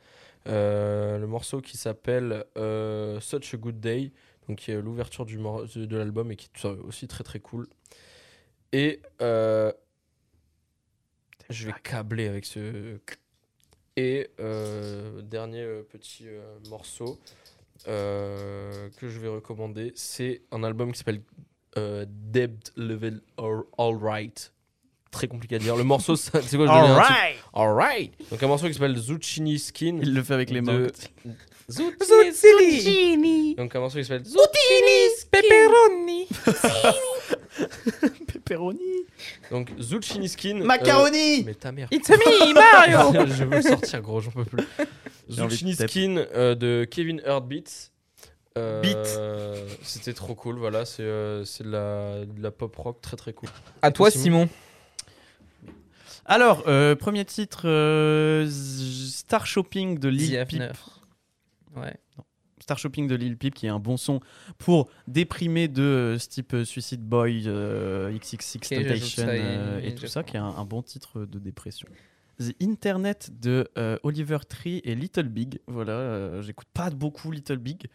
euh, le morceau qui s'appelle euh, Such a Good Day donc qui est l'ouverture de l'album et qui est aussi très très cool. Et je vais câbler avec ce. Et dernier petit morceau que je vais recommander, c'est un album qui s'appelle Debt Level All Alright. Très compliqué à dire. Le morceau, c'est quoi Alright Alright. Donc un morceau qui s'appelle Zucchini Skin. Il le fait avec les mains. Zucchini Skin. Donc un morceau qui s'appelle Zucchini Pepperoni. Pepperoni. Donc Zucchini Skin. euh, Macaroni mais ta mère. It's me, Mario. je veux le sortir gros, j'en peux plus. Zucchini. Skin euh, de Kevin Heartbeats. Euh, Beat. C'était trop cool, voilà, c'est euh, c'est de, la, de la pop rock très très cool. À toi, Simon. Simon. Alors, euh, premier titre, euh, Star Shopping de Lil Peep. F9. Ouais. Star Shopping de Lil Peep, qui est un bon son pour déprimer de euh, ce type Suicide Boy, euh, XXX Temptation et- euh, tout ça, qui est un, un bon titre de dépression. The Internet de euh, Oliver Tree et Little Big. Voilà, euh, j'écoute pas beaucoup Little Big,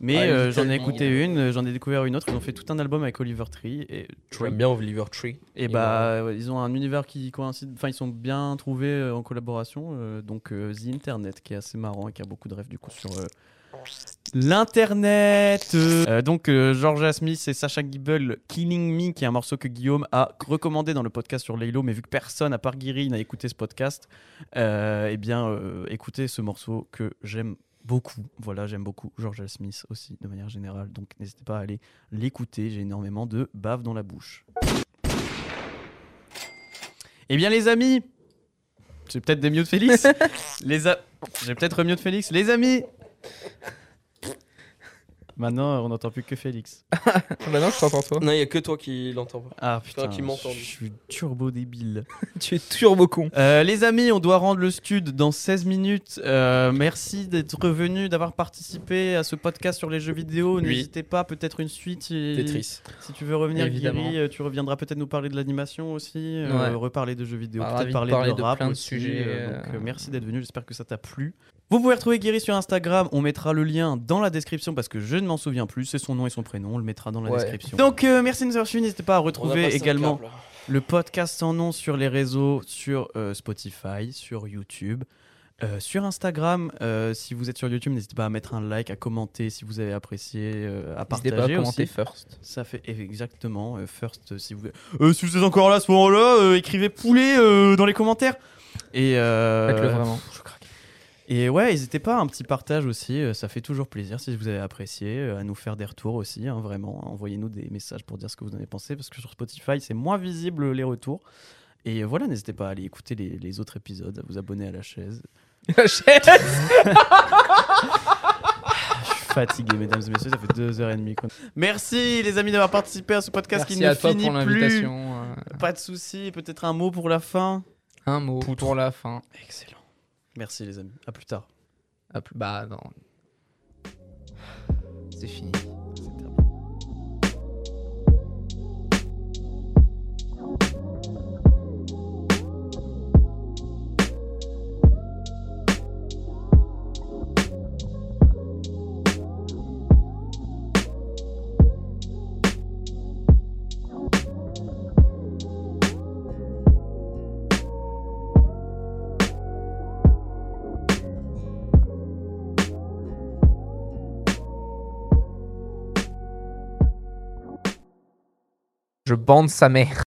mais Ah, euh, j'en ai écouté une, j'en ai découvert une autre. Ils ont fait tout un album avec Oliver Tree et J'aime bien Oliver Tree. et Il bah, ouais, ils ont un univers qui coïncide. Enfin, ils sont bien trouvés euh, en collaboration. euh, donc, euh, The Internet, qui est assez marrant et qui a beaucoup de rêves du coup sur euh, l'internet. Donc, euh, Georgia Smith et Sacha Gibble, Killing Me, qui est un morceau que Guillaume a recommandé dans le podcast sur Laylo, mais vu que personne à part Guiri n'a écouté ce podcast, euh, eh bien, euh, écoutez ce morceau que j'aime beaucoup. Voilà, j'aime beaucoup Georgia Smith aussi, de manière générale. Donc, n'hésitez pas à aller l'écouter. J'ai énormément de bave dans la bouche. Eh bien, les amis, j'ai peut-être des mieux de Félix. les a... J'ai peut-être mieux de Félix. Les amis Maintenant, on n'entend plus que Félix. Maintenant, je t'entends toi. Non, il y a que toi qui l'entends pas. Ah Putain, qui je suis turbo débile. tu es turbo con. Euh, les amis, on doit rendre le stud dans 16 minutes. Euh, merci d'être revenu, d'avoir participé à ce podcast sur les jeux vidéo. Oui. N'hésitez pas, peut-être une suite. Si, Tetris. si tu veux revenir, Évidemment. Guiri, euh, tu reviendras peut-être nous parler de l'animation aussi, euh, reparler de jeux vidéo, Ah, peut-être parler, parler de de rap plein de aussi, sujets, euh, donc, euh, euh, merci d'être venu, j'espère que ça t'a plu. Vous pouvez retrouver Guiri sur Instagram, on mettra le lien dans la description parce que je ne m'en souviens plus, c'est son nom et son prénom, on le mettra dans la Ouais. description. Donc euh, merci de nous avoir suivis, n'hésitez pas à retrouver également câble. le podcast sans nom sur les réseaux, sur euh, Spotify, sur YouTube. euh, sur Instagram, euh, si vous êtes sur YouTube, n'hésitez pas à mettre un like, à commenter si vous avez apprécié, euh, à N'hésitez partager pas à commenter aussi. first. Ça fait exactement euh, first si vous Euh, si vous êtes encore là à ce moment-là, euh, écrivez poulet euh, dans les commentaires. Et euh, Faites-le vraiment. je. Et ouais, n'hésitez pas à un petit partage aussi, euh, ça fait toujours plaisir si vous avez apprécié, euh, à nous faire des retours aussi, hein, vraiment. Envoyez-nous des messages pour dire ce que vous en avez pensé, parce que sur Spotify, c'est moins visible les retours. Et voilà, n'hésitez pas à aller écouter les, les autres épisodes, à vous abonner à la chaise. La chaise. Je suis fatigué, mesdames et messieurs, ça fait deux heures et demie. Merci les amis d'avoir participé à ce podcast Merci qui ne à toi finit pour plus. l'invitation. euh, Pas de souci, peut-être un mot pour la fin? Un mot pour la fin. Excellent. Merci les amis, à plus tard. Ah, plus- bah non. C'est fini. Je bande sa mère.